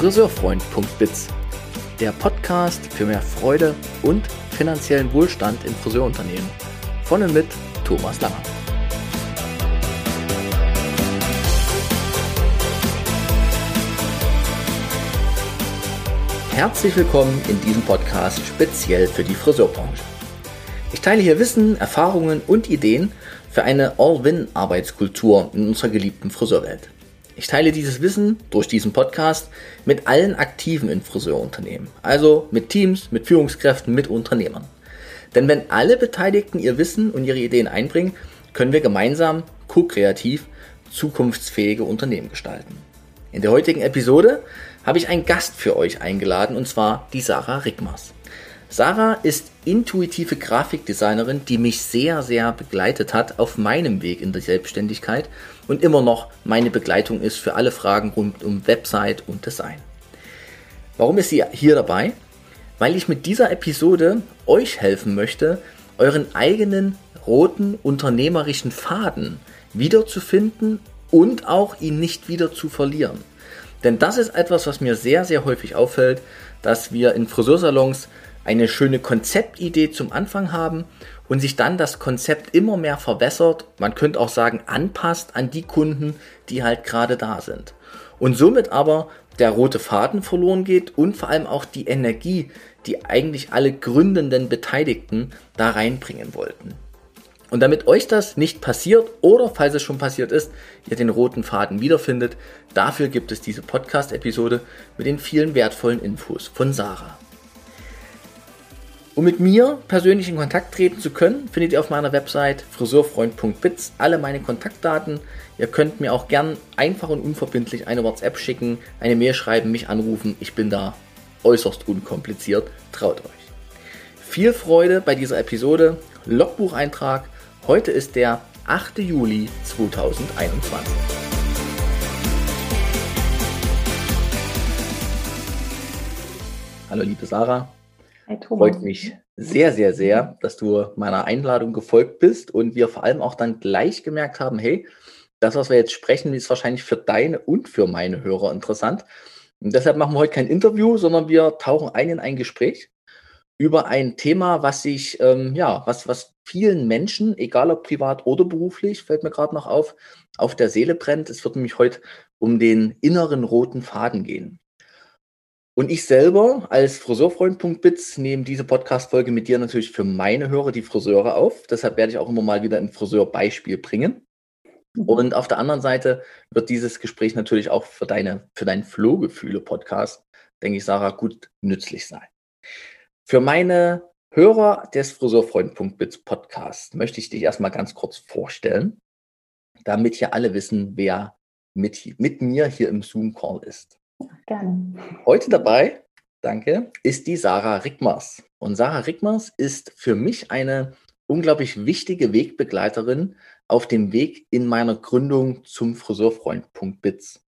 Friseurfreund.biz, der Podcast für mehr Freude und finanziellen Wohlstand in Friseurunternehmen. Von und mit Thomas Langer. Herzlich willkommen in diesem Podcast speziell für die Friseurbranche. Ich teile hier Wissen, Erfahrungen und Ideen für eine All-Win-Arbeitskultur in unserer geliebten Friseurwelt. Ich teile dieses Wissen durch diesen Podcast mit allen Aktiven in Friseurunternehmen, also mit Teams, mit Führungskräften, mit Unternehmern. Denn wenn alle Beteiligten ihr Wissen und ihre Ideen einbringen, können wir gemeinsam ko-kreativ zukunftsfähige Unternehmen gestalten. In der heutigen Episode habe ich einen Gast für euch eingeladen und zwar die Sarah Rickmers. Sarah ist intuitive Grafikdesignerin, die mich sehr, sehr begleitet hat auf meinem Weg in der Selbstständigkeit und immer noch meine Begleitung ist für alle Fragen rund um Website und Design. Warum ist sie hier dabei? Weil ich mit dieser Episode euch helfen möchte, euren eigenen roten unternehmerischen Faden wiederzufinden und auch ihn nicht wieder zu verlieren. Denn das ist etwas, was mir sehr, sehr häufig auffällt, dass wir in Friseursalons eine schöne Konzeptidee zum Anfang haben und sich dann das Konzept immer mehr verwässert, man könnte auch sagen anpasst an die Kunden, die halt gerade da sind. Und somit aber der rote Faden verloren geht und vor allem auch die Energie, die eigentlich alle gründenden Beteiligten da reinbringen wollten. Und damit euch das nicht passiert oder falls es schon passiert ist, ihr den roten Faden wiederfindet, dafür gibt es diese Podcast-Episode mit den vielen wertvollen Infos von Sarah. Um mit mir persönlich in Kontakt treten zu können, findet ihr auf meiner Website friseurfreund.biz alle meine Kontaktdaten. Ihr könnt mir auch gern einfach und unverbindlich eine WhatsApp schicken, eine Mail schreiben, mich anrufen. Ich bin da äußerst unkompliziert. Traut euch. Viel Freude bei dieser Episode. Logbucheintrag. Heute ist der 8. Juli 2021. Hallo liebe Sarah. Hi, Freut mich sehr, sehr, sehr, dass du meiner Einladung gefolgt bist und wir vor allem auch dann gleich gemerkt haben, hey, das, was wir jetzt sprechen, ist wahrscheinlich für deine und für meine Hörer interessant. Und deshalb machen wir heute kein Interview, sondern wir tauchen ein in ein Gespräch über ein Thema, was sich, ähm, ja, was, was vielen Menschen, egal ob privat oder beruflich, fällt mir gerade noch auf, auf der Seele brennt. Es wird nämlich heute um den inneren roten Faden gehen. Und ich selber als Friseurfreund.bits nehme diese Podcast-Folge mit dir natürlich für meine Hörer, die Friseure, auf. Deshalb werde ich auch immer mal wieder ein Friseurbeispiel bringen. Mhm. Und auf der anderen Seite wird dieses Gespräch natürlich auch für deine, für deinen Flohgefühle-Podcast, denke ich, Sarah, gut nützlich sein. Für meine Hörer des Friseurfreund.bits Podcast möchte ich dich erstmal ganz kurz vorstellen, damit hier alle wissen, wer mit, mit mir hier im Zoom-Call ist. Gerne. Heute dabei, danke, ist die Sarah Rickmers. Und Sarah Rickmers ist für mich eine unglaublich wichtige Wegbegleiterin auf dem Weg in meiner Gründung zum Friseurfreund.biz.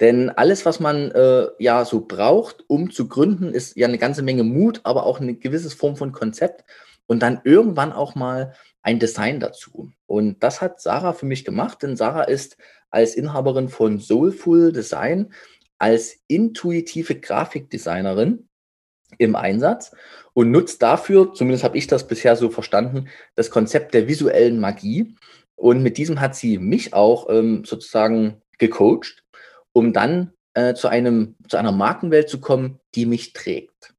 Denn alles, was man äh, ja so braucht, um zu gründen, ist ja eine ganze Menge Mut, aber auch eine gewisse Form von Konzept und dann irgendwann auch mal ein Design dazu. Und das hat Sarah für mich gemacht, denn Sarah ist als Inhaberin von Soulful Design als intuitive Grafikdesignerin im Einsatz und nutzt dafür, zumindest habe ich das bisher so verstanden, das Konzept der visuellen Magie. Und mit diesem hat sie mich auch ähm, sozusagen gecoacht, um dann äh, zu, einem, zu einer Markenwelt zu kommen, die mich trägt.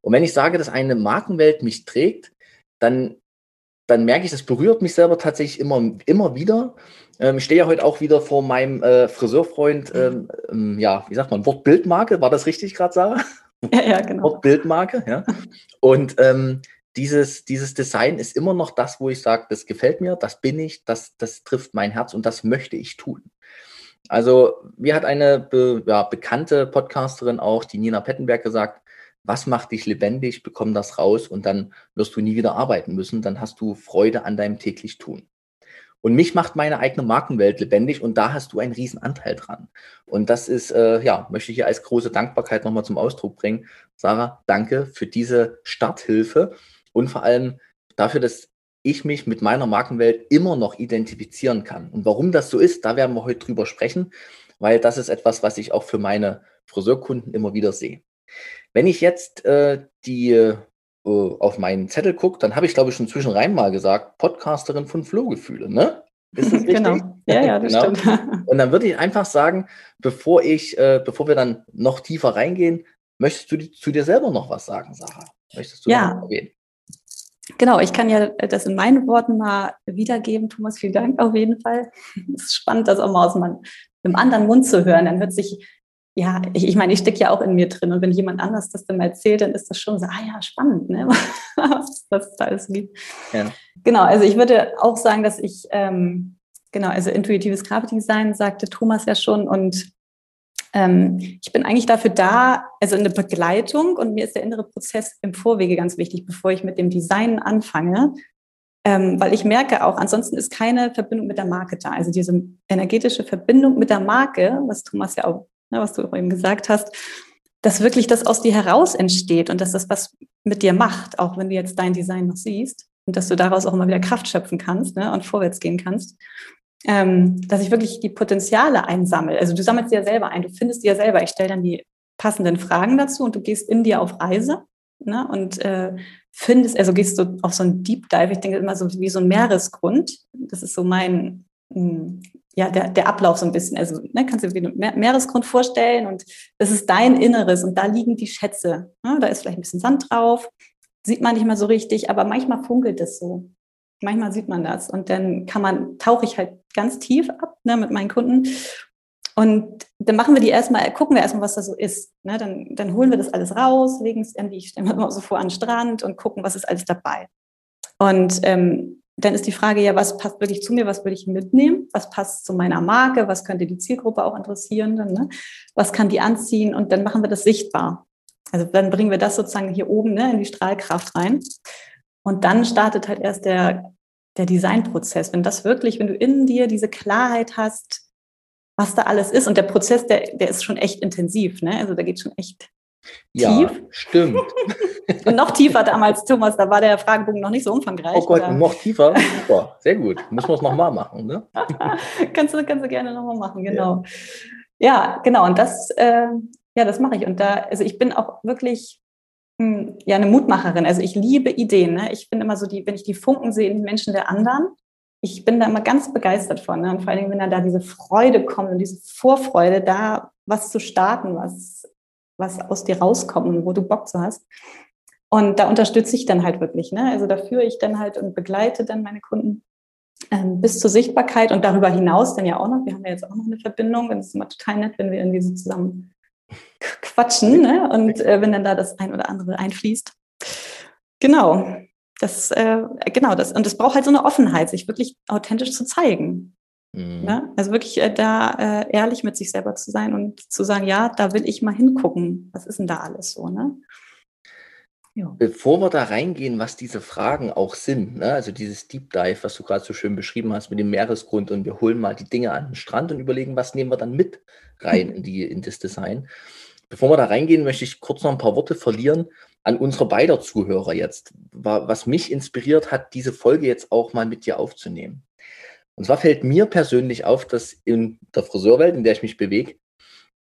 Und wenn ich sage, dass eine Markenwelt mich trägt, dann, dann merke ich, das berührt mich selber tatsächlich immer, immer wieder, ähm, ich stehe ja heute auch wieder vor meinem äh, Friseurfreund, mhm. ähm, ähm, ja, wie sagt man, Wortbildmarke, war das richtig gerade, Sarah? Ja, ja, genau. Wortbildmarke, ja. Und ähm, dieses, dieses Design ist immer noch das, wo ich sage, das gefällt mir, das bin ich, das, das trifft mein Herz und das möchte ich tun. Also, mir hat eine be, ja, bekannte Podcasterin auch, die Nina Pettenberg, gesagt, was macht dich lebendig, bekomm das raus und dann wirst du nie wieder arbeiten müssen, dann hast du Freude an deinem täglich Tun. Und mich macht meine eigene Markenwelt lebendig und da hast du einen riesen Anteil dran. Und das ist, äh, ja, möchte ich hier als große Dankbarkeit nochmal zum Ausdruck bringen. Sarah, danke für diese Starthilfe und vor allem dafür, dass ich mich mit meiner Markenwelt immer noch identifizieren kann. Und warum das so ist, da werden wir heute drüber sprechen, weil das ist etwas, was ich auch für meine Friseurkunden immer wieder sehe. Wenn ich jetzt äh, die auf meinen Zettel gucke, dann habe ich, glaube ich, schon zwischenrein mal gesagt, Podcasterin von Flohgefühle, ne? Ist das richtig? genau. Ja, ja, das genau. stimmt. Und dann würde ich einfach sagen, bevor ich, äh, bevor wir dann noch tiefer reingehen, möchtest du die, zu dir selber noch was sagen, Sarah? Möchtest du ja. erwähnen? Genau, ich kann ja das in meinen Worten mal wiedergeben. Thomas, vielen Dank auf jeden Fall. Es ist spannend, das auch mal aus einem, einem anderen Mund zu hören. Dann hört sich, ja, ich, ich meine, ich stecke ja auch in mir drin. Und wenn jemand anders das dann mal erzählt, dann ist das schon so, ah ja, spannend, ne? was, was es da alles gibt. Ja. Genau, also ich würde auch sagen, dass ich, ähm, genau, also intuitives Grafikdesign sagte Thomas ja schon und ähm, ich bin eigentlich dafür da, also eine Begleitung und mir ist der innere Prozess im Vorwege ganz wichtig, bevor ich mit dem Design anfange, ähm, weil ich merke auch, ansonsten ist keine Verbindung mit der Marke da. Also diese energetische Verbindung mit der Marke, was Thomas ja auch, ne, was du auch eben gesagt hast, dass wirklich das aus dir heraus entsteht und dass das was mit dir macht, auch wenn du jetzt dein Design noch siehst und dass du daraus auch immer wieder Kraft schöpfen kannst ne, und vorwärts gehen kannst ähm, dass ich wirklich die Potenziale einsammle. Also du sammelst dir ja selber ein, du findest dir ja selber. Ich stelle dann die passenden Fragen dazu und du gehst in dir auf Reise ne, und äh, findest, also gehst du auf so ein Deep Dive, ich denke immer so wie so ein Meeresgrund. Das ist so mein, hm, ja, der, der Ablauf so ein bisschen. Also ne, kannst du dir einen Meeresgrund vorstellen und das ist dein Inneres und da liegen die Schätze. Ne? Da ist vielleicht ein bisschen Sand drauf, sieht man nicht mal so richtig, aber manchmal funkelt es so. Manchmal sieht man das und dann kann man, tauche ich halt ganz tief ab ne, mit meinen Kunden und dann machen wir die erstmal, gucken wir erstmal, was da so ist. Ne? Dann, dann holen wir das alles raus, legen es irgendwie, ich stelle mir mal so vor, an den Strand und gucken, was ist alles dabei. Und ähm, dann ist die Frage ja, was passt wirklich zu mir, was würde ich mitnehmen, was passt zu meiner Marke, was könnte die Zielgruppe auch interessieren, dann, ne? was kann die anziehen und dann machen wir das sichtbar. Also dann bringen wir das sozusagen hier oben ne, in die Strahlkraft rein. Und dann startet halt erst der, der Designprozess. Wenn das wirklich, wenn du in dir diese Klarheit hast, was da alles ist. Und der Prozess, der, der ist schon echt intensiv. Ne? Also da geht schon echt ja, tief. Stimmt. Und noch tiefer damals, Thomas, da war der Fragebogen noch nicht so umfangreich. Oh Gott, oder? noch tiefer? Super, sehr gut. Muss man es nochmal machen, ne? kannst, du, kannst du gerne nochmal machen, genau. Ja. ja, genau. Und das, äh, ja, das mache ich. Und da, also ich bin auch wirklich hm, ja, eine Mutmacherin. Also ich liebe Ideen. Ne? Ich bin immer so die, wenn ich die Funken sehe in den Menschen der anderen, ich bin da immer ganz begeistert von. Ne? Und vor allen Dingen, wenn dann da diese Freude kommt und diese Vorfreude, da was zu starten, was, was aus dir rauskommt und wo du Bock zu hast. Und da unterstütze ich dann halt wirklich. Ne? Also da führe ich dann halt und begleite dann meine Kunden ähm, bis zur Sichtbarkeit und darüber hinaus dann ja auch noch. Wir haben ja jetzt auch noch eine Verbindung und es ist immer total nett, wenn wir irgendwie so zusammen quatschen ne? und äh, wenn dann da das ein oder andere einfließt. Genau, das, äh, genau das. Und es braucht halt so eine Offenheit, sich wirklich authentisch zu zeigen. Mhm. Ne? Also wirklich äh, da äh, ehrlich mit sich selber zu sein und zu sagen, ja, da will ich mal hingucken. Was ist denn da alles so? Ne? Ja. Bevor wir da reingehen, was diese Fragen auch sind, ne? also dieses Deep Dive, was du gerade so schön beschrieben hast mit dem Meeresgrund und wir holen mal die Dinge an den Strand und überlegen, was nehmen wir dann mit rein in, die, in das Design. Bevor wir da reingehen, möchte ich kurz noch ein paar Worte verlieren an unsere beider Zuhörer jetzt, was mich inspiriert hat, diese Folge jetzt auch mal mit dir aufzunehmen. Und zwar fällt mir persönlich auf, dass in der Friseurwelt, in der ich mich bewege,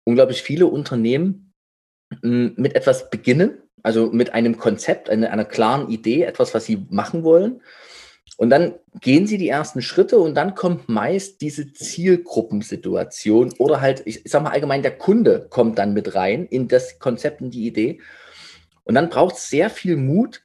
unglaublich viele Unternehmen hm, mit etwas beginnen, also mit einem Konzept, einer, einer klaren Idee, etwas, was sie machen wollen. Und dann gehen sie die ersten Schritte und dann kommt meist diese Zielgruppensituation oder halt, ich sag mal allgemein, der Kunde kommt dann mit rein in das Konzept, in die Idee. Und dann braucht es sehr viel Mut,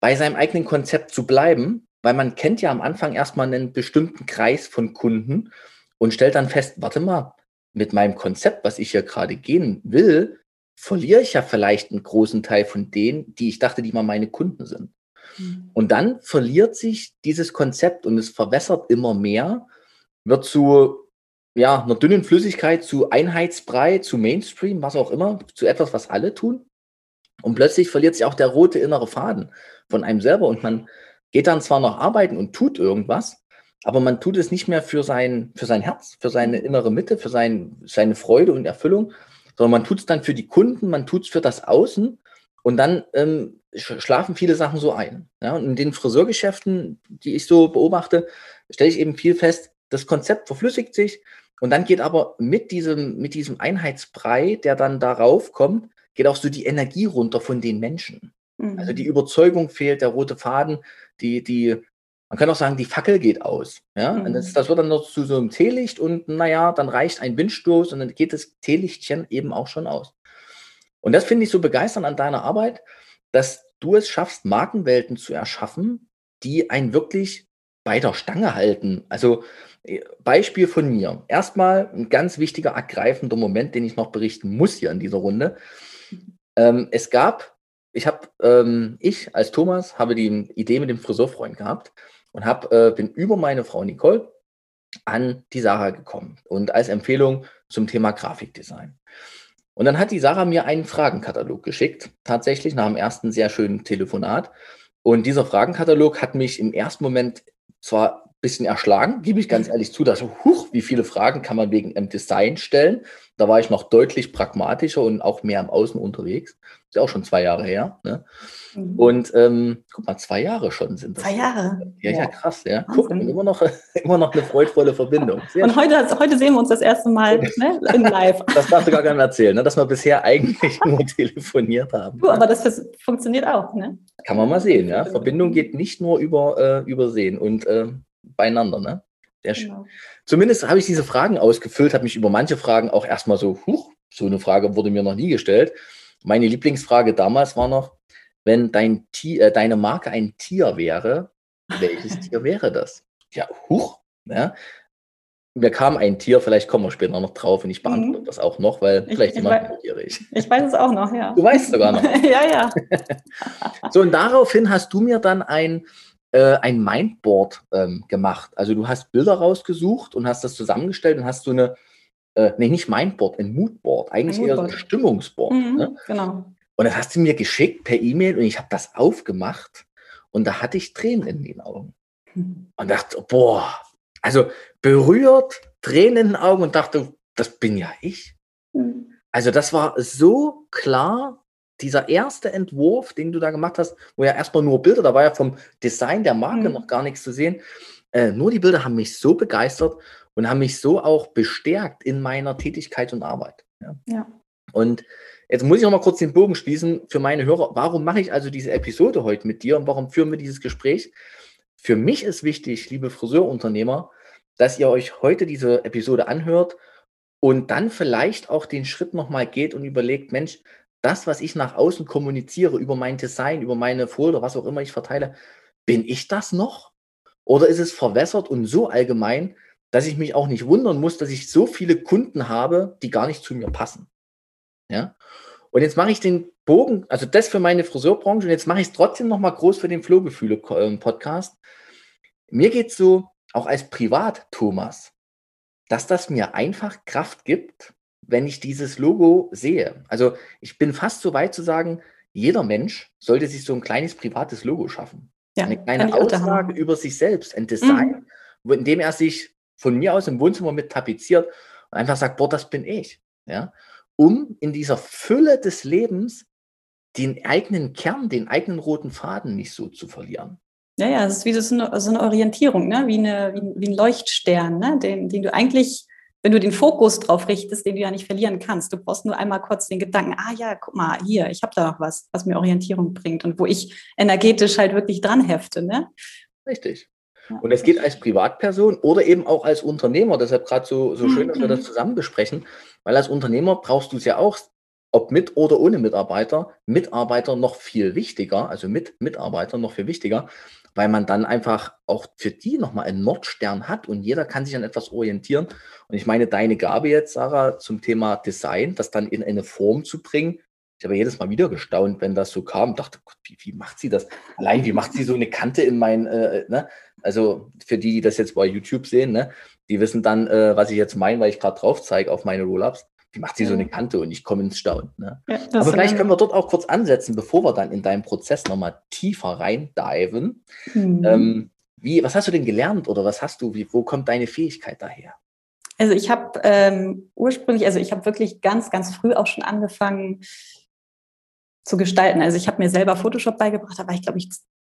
bei seinem eigenen Konzept zu bleiben, weil man kennt ja am Anfang erstmal einen bestimmten Kreis von Kunden und stellt dann fest, warte mal, mit meinem Konzept, was ich hier gerade gehen will, verliere ich ja vielleicht einen großen Teil von denen, die ich dachte, die mal meine Kunden sind. Mhm. Und dann verliert sich dieses Konzept und es verwässert immer mehr, wird zu ja, einer dünnen Flüssigkeit, zu Einheitsbrei, zu Mainstream, was auch immer, zu etwas, was alle tun. Und plötzlich verliert sich auch der rote innere Faden von einem selber und man geht dann zwar noch arbeiten und tut irgendwas, aber man tut es nicht mehr für sein, für sein Herz, für seine innere Mitte, für sein, seine Freude und Erfüllung, sondern man tut es dann für die Kunden, man tut es für das Außen und dann ähm, schlafen viele Sachen so ein. Ja? Und in den Friseurgeschäften, die ich so beobachte, stelle ich eben viel fest, das Konzept verflüssigt sich Und dann geht aber mit diesem, mit diesem Einheitsbrei, der dann darauf kommt, geht auch so die Energie runter von den Menschen. Mhm. Also die Überzeugung fehlt, der rote Faden, die, die, man kann auch sagen, die Fackel geht aus. Ja? Mhm. Das, das, wird dann noch zu so einem Teelicht und naja, dann reicht ein Windstoß und dann geht das Teelichtchen eben auch schon aus. Und das finde ich so begeisternd an deiner Arbeit, dass du es schaffst, Markenwelten zu erschaffen, die einen wirklich bei der Stange halten. Also äh, Beispiel von mir. Erstmal ein ganz wichtiger, ergreifender Moment, den ich noch berichten muss hier in dieser Runde. Ähm, es gab, ich habe, ähm, ich als Thomas habe die Idee mit dem Friseurfreund gehabt und hab, äh, bin über meine Frau Nicole an die Sarah gekommen und als Empfehlung zum Thema Grafikdesign. Und dann hat die Sarah mir einen Fragenkatalog geschickt, tatsächlich nach dem ersten sehr schönen Telefonat. Und dieser Fragenkatalog hat mich im ersten Moment zwar bisschen erschlagen, gebe ich ganz ehrlich zu, dass, huch, wie viele Fragen kann man wegen einem Design stellen? Da war ich noch deutlich pragmatischer und auch mehr am Außen unterwegs. Ist ja auch schon zwei Jahre her. Ne? Mhm. Und ähm, guck mal, zwei Jahre schon sind das. Zwei Jahre. Ja, ja, krass, ja. Guck, immer noch, immer noch eine freudvolle Verbindung. Sehr und heute, heute sehen wir uns das erste Mal ne, in live. Das darfst du gar nicht erzählen, ne? dass wir bisher eigentlich nur telefoniert haben. Du, aber das funktioniert auch, ne? Kann man mal sehen, ja. Verbindung geht nicht nur über äh, Übersehen und äh, beieinander, ne? Sehr schön. Genau. Zumindest habe ich diese Fragen ausgefüllt, habe mich über manche Fragen auch erstmal so, huch, so eine Frage wurde mir noch nie gestellt. Meine Lieblingsfrage damals war noch, wenn dein Tier, äh, deine Marke ein Tier wäre, welches Tier wäre das? Ja, huch. Ja. Mir kam ein Tier, vielleicht kommen wir später noch drauf und ich beantworte mhm. das auch noch, weil ich, vielleicht jemand neugierig. Ich weiß es auch noch, ja. Du weißt es sogar noch. ja, ja. so, und daraufhin hast du mir dann ein äh, ein Mindboard ähm, gemacht. Also du hast Bilder rausgesucht und hast das zusammengestellt und hast so eine, äh, nee, nicht Mindboard, ein Moodboard, eigentlich ein eher so ein Stimmungsboard. Mhm, ne? Genau. Und das hast du mir geschickt per E-Mail und ich habe das aufgemacht und da hatte ich Tränen in den Augen. Mhm. Und dachte, boah, also berührt, Tränen in den Augen und dachte, das bin ja ich. Mhm. Also das war so klar dieser erste Entwurf, den du da gemacht hast, wo ja erstmal nur Bilder, da war ja vom Design der Marke mhm. noch gar nichts zu sehen. Äh, nur die Bilder haben mich so begeistert und haben mich so auch bestärkt in meiner Tätigkeit und Arbeit. Ja. ja. Und jetzt muss ich noch mal kurz den Bogen schließen für meine Hörer. Warum mache ich also diese Episode heute mit dir und warum führen wir dieses Gespräch? Für mich ist wichtig, liebe Friseurunternehmer, dass ihr euch heute diese Episode anhört und dann vielleicht auch den Schritt nochmal geht und überlegt, Mensch, das, was ich nach außen kommuniziere über mein Design, über meine Folder, was auch immer ich verteile, bin ich das noch? Oder ist es verwässert und so allgemein, dass ich mich auch nicht wundern muss, dass ich so viele Kunden habe, die gar nicht zu mir passen? Ja. Und jetzt mache ich den Bogen, also das für meine Friseurbranche, und jetzt mache ich es trotzdem nochmal groß für den Flohgefühle-Podcast. Mir geht es so, auch als Privat-Thomas, dass das mir einfach Kraft gibt, wenn ich dieses Logo sehe. Also ich bin fast so weit zu sagen, jeder Mensch sollte sich so ein kleines privates Logo schaffen. Ja, eine kleine Aussage über sich selbst, ein Design, mhm. in dem er sich von mir aus im Wohnzimmer mit tapeziert und einfach sagt, boah, das bin ich. Ja? Um in dieser Fülle des Lebens den eigenen Kern, den eigenen roten Faden nicht so zu verlieren. Ja, ja, es ist wie so eine, so eine Orientierung, ne? wie, eine, wie, wie ein Leuchtstern, ne? den, den du eigentlich wenn du den Fokus drauf richtest, den du ja nicht verlieren kannst. Du brauchst nur einmal kurz den Gedanken, ah ja, guck mal, hier, ich habe da noch was, was mir Orientierung bringt und wo ich energetisch halt wirklich dran hefte. Ne? Richtig. Und es geht als Privatperson oder eben auch als Unternehmer. Deshalb gerade so, so schön, dass wir das mhm. zusammen besprechen, weil als Unternehmer brauchst du es ja auch, ob mit oder ohne Mitarbeiter, Mitarbeiter noch viel wichtiger, also mit Mitarbeitern noch viel wichtiger, weil man dann einfach auch für die nochmal einen Nordstern hat und jeder kann sich an etwas orientieren. Und ich meine, deine Gabe jetzt, Sarah, zum Thema Design, das dann in eine Form zu bringen. Ich habe jedes Mal wieder gestaunt, wenn das so kam. Dachte, Gott, wie, wie macht sie das? Allein, wie macht sie so eine Kante in mein, äh, ne? Also für die, die das jetzt bei YouTube sehen, ne? die wissen dann, äh, was ich jetzt meine, weil ich gerade drauf zeige auf meine Roll-Ups macht sie so eine Kante und ich komme ins Staunen. Ne? Ja, Aber vielleicht können wir dort auch kurz ansetzen, bevor wir dann in deinen Prozess nochmal tiefer reindiven. Mhm. Ähm, wie, was hast du denn gelernt oder was hast du, wie, wo kommt deine Fähigkeit daher? Also ich habe ähm, ursprünglich, also ich habe wirklich ganz, ganz früh auch schon angefangen zu gestalten. Also ich habe mir selber Photoshop beigebracht, da war ich glaube ich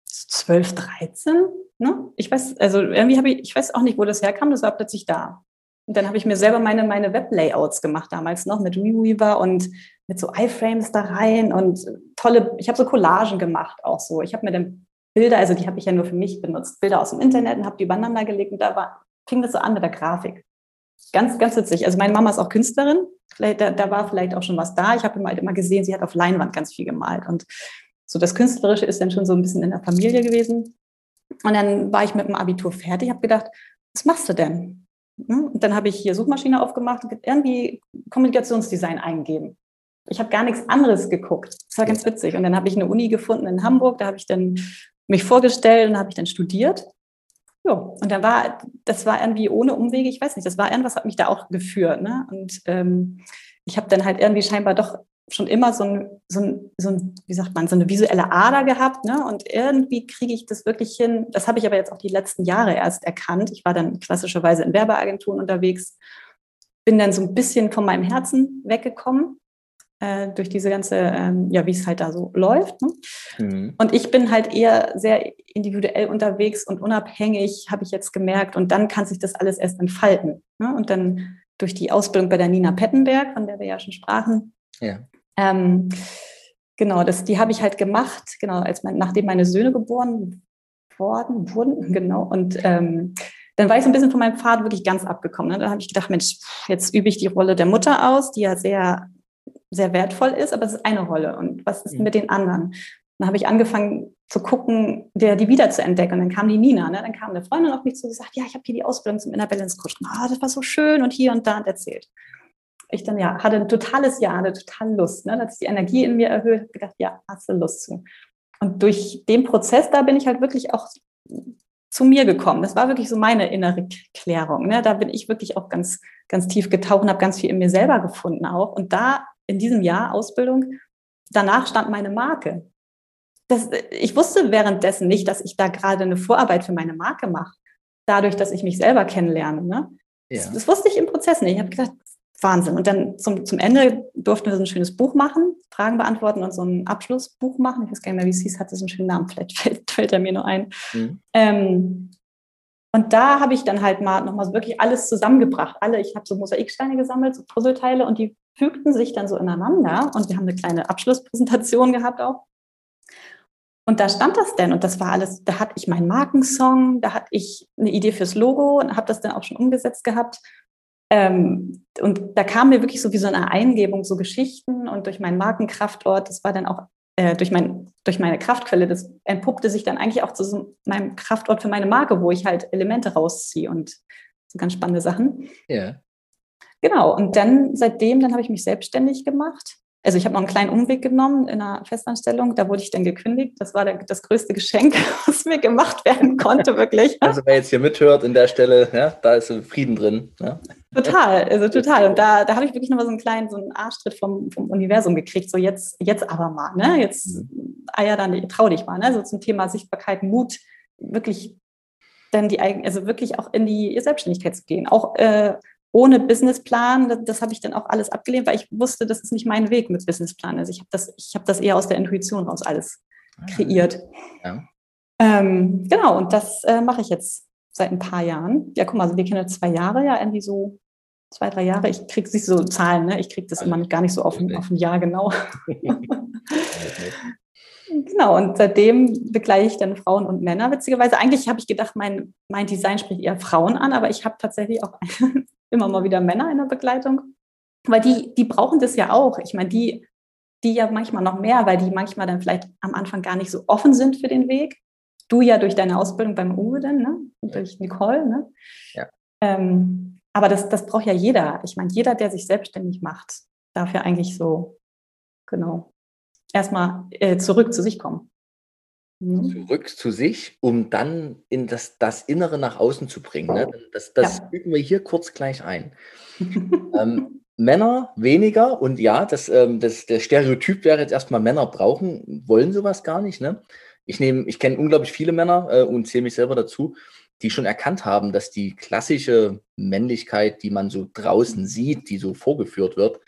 12, 13. Ne? Ich weiß, also irgendwie habe ich, ich weiß auch nicht, wo das herkam, das war plötzlich da. Und dann habe ich mir selber meine, meine Web-Layouts gemacht, damals noch mit Reweaver und mit so iFrames da rein und tolle, ich habe so Collagen gemacht auch so. Ich habe mir dann Bilder, also die habe ich ja nur für mich benutzt, Bilder aus dem Internet und habe die übereinander gelegt und da war, fing das so an mit der Grafik. Ganz, ganz witzig. Also meine Mama ist auch Künstlerin. Da, da war vielleicht auch schon was da. Ich habe immer, immer gesehen, sie hat auf Leinwand ganz viel gemalt. Und so das Künstlerische ist dann schon so ein bisschen in der Familie gewesen. Und dann war ich mit dem Abitur fertig, habe gedacht, was machst du denn? Hm? Und dann habe ich hier Suchmaschine aufgemacht und irgendwie Kommunikationsdesign eingegeben. Ich habe gar nichts anderes geguckt. Das war ganz witzig. Und dann habe ich eine Uni gefunden in Hamburg, da habe ich dann mich vorgestellt und habe ich dann studiert. Ja, und dann war, das war irgendwie ohne Umwege, ich weiß nicht, das war irgendwas, hat mich da auch geführt. Ne? Und ähm, ich habe dann halt irgendwie scheinbar doch schon immer so ein, so ein, so ein, wie sagt man, so eine visuelle Ader gehabt. Ne? Und irgendwie kriege ich das wirklich hin. Das habe ich aber jetzt auch die letzten Jahre erst erkannt. Ich war dann klassischerweise in Werbeagenturen unterwegs, bin dann so ein bisschen von meinem Herzen weggekommen äh, durch diese ganze, ähm, ja, wie es halt da so läuft. Ne? Mhm. Und ich bin halt eher sehr individuell unterwegs und unabhängig, habe ich jetzt gemerkt. Und dann kann sich das alles erst entfalten. Ne? Und dann durch die Ausbildung bei der Nina Pettenberg, von der wir ja schon sprachen, ja. Ähm, genau, das, die habe ich halt gemacht, genau, als mein, nachdem meine Söhne geboren worden wurden, genau. Und ähm, dann war ich so ein bisschen von meinem Pfad wirklich ganz abgekommen. Ne? Dann habe ich gedacht, Mensch, jetzt übe ich die Rolle der Mutter aus, die ja sehr, sehr wertvoll ist, aber es ist eine Rolle. Und was ist mhm. mit den anderen? Dann habe ich angefangen zu gucken, der, die wieder zu entdecken. Und dann kam die Nina, ne? dann kam eine Freundin auf mich zu und gesagt, ja, ich habe hier die Ausbildung zum Inner Balance Coach. Ah, das war so schön und hier und da und erzählt ich dann ja hatte ein totales Ja, hatte total Lust, ne, dass die Energie in mir erhöht, habe gedacht, ja, hast du Lust zu. Und durch den Prozess, da bin ich halt wirklich auch zu mir gekommen. Das war wirklich so meine innere Klärung. Ne? Da bin ich wirklich auch ganz, ganz tief getaucht und habe ganz viel in mir selber gefunden auch. Und da in diesem Jahr Ausbildung, danach stand meine Marke. Das, ich wusste währenddessen nicht, dass ich da gerade eine Vorarbeit für meine Marke mache. Dadurch, dass ich mich selber kennenlerne. Ne? Ja. Das, das, wusste ich im Prozess nicht. Ich habe gedacht, Wahnsinn. Und dann zum, zum Ende durften wir so ein schönes Buch machen, Fragen beantworten und so ein Abschlussbuch machen. Ich weiß gar nicht mehr, wie es hieß, hatte so einen schönen Namen, vielleicht fällt, fällt er mir nur ein. Mhm. Ähm, und da habe ich dann halt mal nochmal so wirklich alles zusammengebracht. Alle, ich habe so Mosaiksteine gesammelt, so Puzzleteile und die fügten sich dann so ineinander und wir haben eine kleine Abschlusspräsentation gehabt auch. Und da stand das denn und das war alles, da hatte ich meinen Markensong, da hatte ich eine Idee fürs Logo und habe das dann auch schon umgesetzt gehabt. Ähm, und da kam mir wirklich so wie so eine Eingebung, so Geschichten und durch meinen Markenkraftort, das war dann auch äh, durch, mein, durch meine Kraftquelle, das entpuppte sich dann eigentlich auch zu so meinem Kraftort für meine Marke, wo ich halt Elemente rausziehe und so ganz spannende Sachen. Ja. Genau, und dann seitdem, dann habe ich mich selbstständig gemacht also ich habe noch einen kleinen Umweg genommen in einer Festanstellung, da wurde ich dann gekündigt. Das war das größte Geschenk, was mir gemacht werden konnte, wirklich. Also wer jetzt hier mithört in der Stelle, ja, da ist Frieden drin. Ja. Total, also total. Und da, da habe ich wirklich nochmal so einen kleinen, so einen Arschtritt vom, vom Universum gekriegt. So jetzt, jetzt aber mal, ne? Jetzt mhm. Eier dann, trau dich mal, ne? So zum Thema Sichtbarkeit, Mut, wirklich dann die eigene, also wirklich auch in die Selbstständigkeit zu gehen. Auch äh, ohne Businessplan, das, das habe ich dann auch alles abgelehnt, weil ich wusste, das ist nicht mein Weg mit Businessplan. Also ich habe das, ich habe das eher aus der Intuition raus alles ah, kreiert. Ja. Ähm, genau, und das äh, mache ich jetzt seit ein paar Jahren. Ja, guck mal, also wir kennen zwei Jahre, ja, irgendwie so zwei, drei Jahre. Ich kriege sich so Zahlen, ne? Ich kriege das immer gar nicht so auf, auf ein Jahr genau. Genau, und seitdem begleite ich dann Frauen und Männer. Witzigerweise, eigentlich habe ich gedacht, mein, mein Design spricht eher Frauen an, aber ich habe tatsächlich auch immer mal wieder Männer in der Begleitung. Weil die, die brauchen das ja auch. Ich meine, die, die ja manchmal noch mehr, weil die manchmal dann vielleicht am Anfang gar nicht so offen sind für den Weg. Du ja durch deine Ausbildung beim Uwe dann, ne? Und durch Nicole, ne? Ja. Ähm, aber das, das braucht ja jeder. Ich meine, jeder, der sich selbstständig macht, darf ja eigentlich so, genau, erstmal äh, zurück zu sich kommen. Mhm. Zurück zu sich, um dann in das, das Innere nach außen zu bringen. Ne? Das, das ja. üben wir hier kurz gleich ein. ähm, Männer weniger und ja, das, ähm, das, der Stereotyp wäre jetzt erstmal, Männer brauchen, wollen sowas gar nicht. Ne? Ich nehme, ich kenne unglaublich viele Männer äh, und zähle mich selber dazu, die schon erkannt haben, dass die klassische Männlichkeit, die man so draußen sieht, die so vorgeführt wird,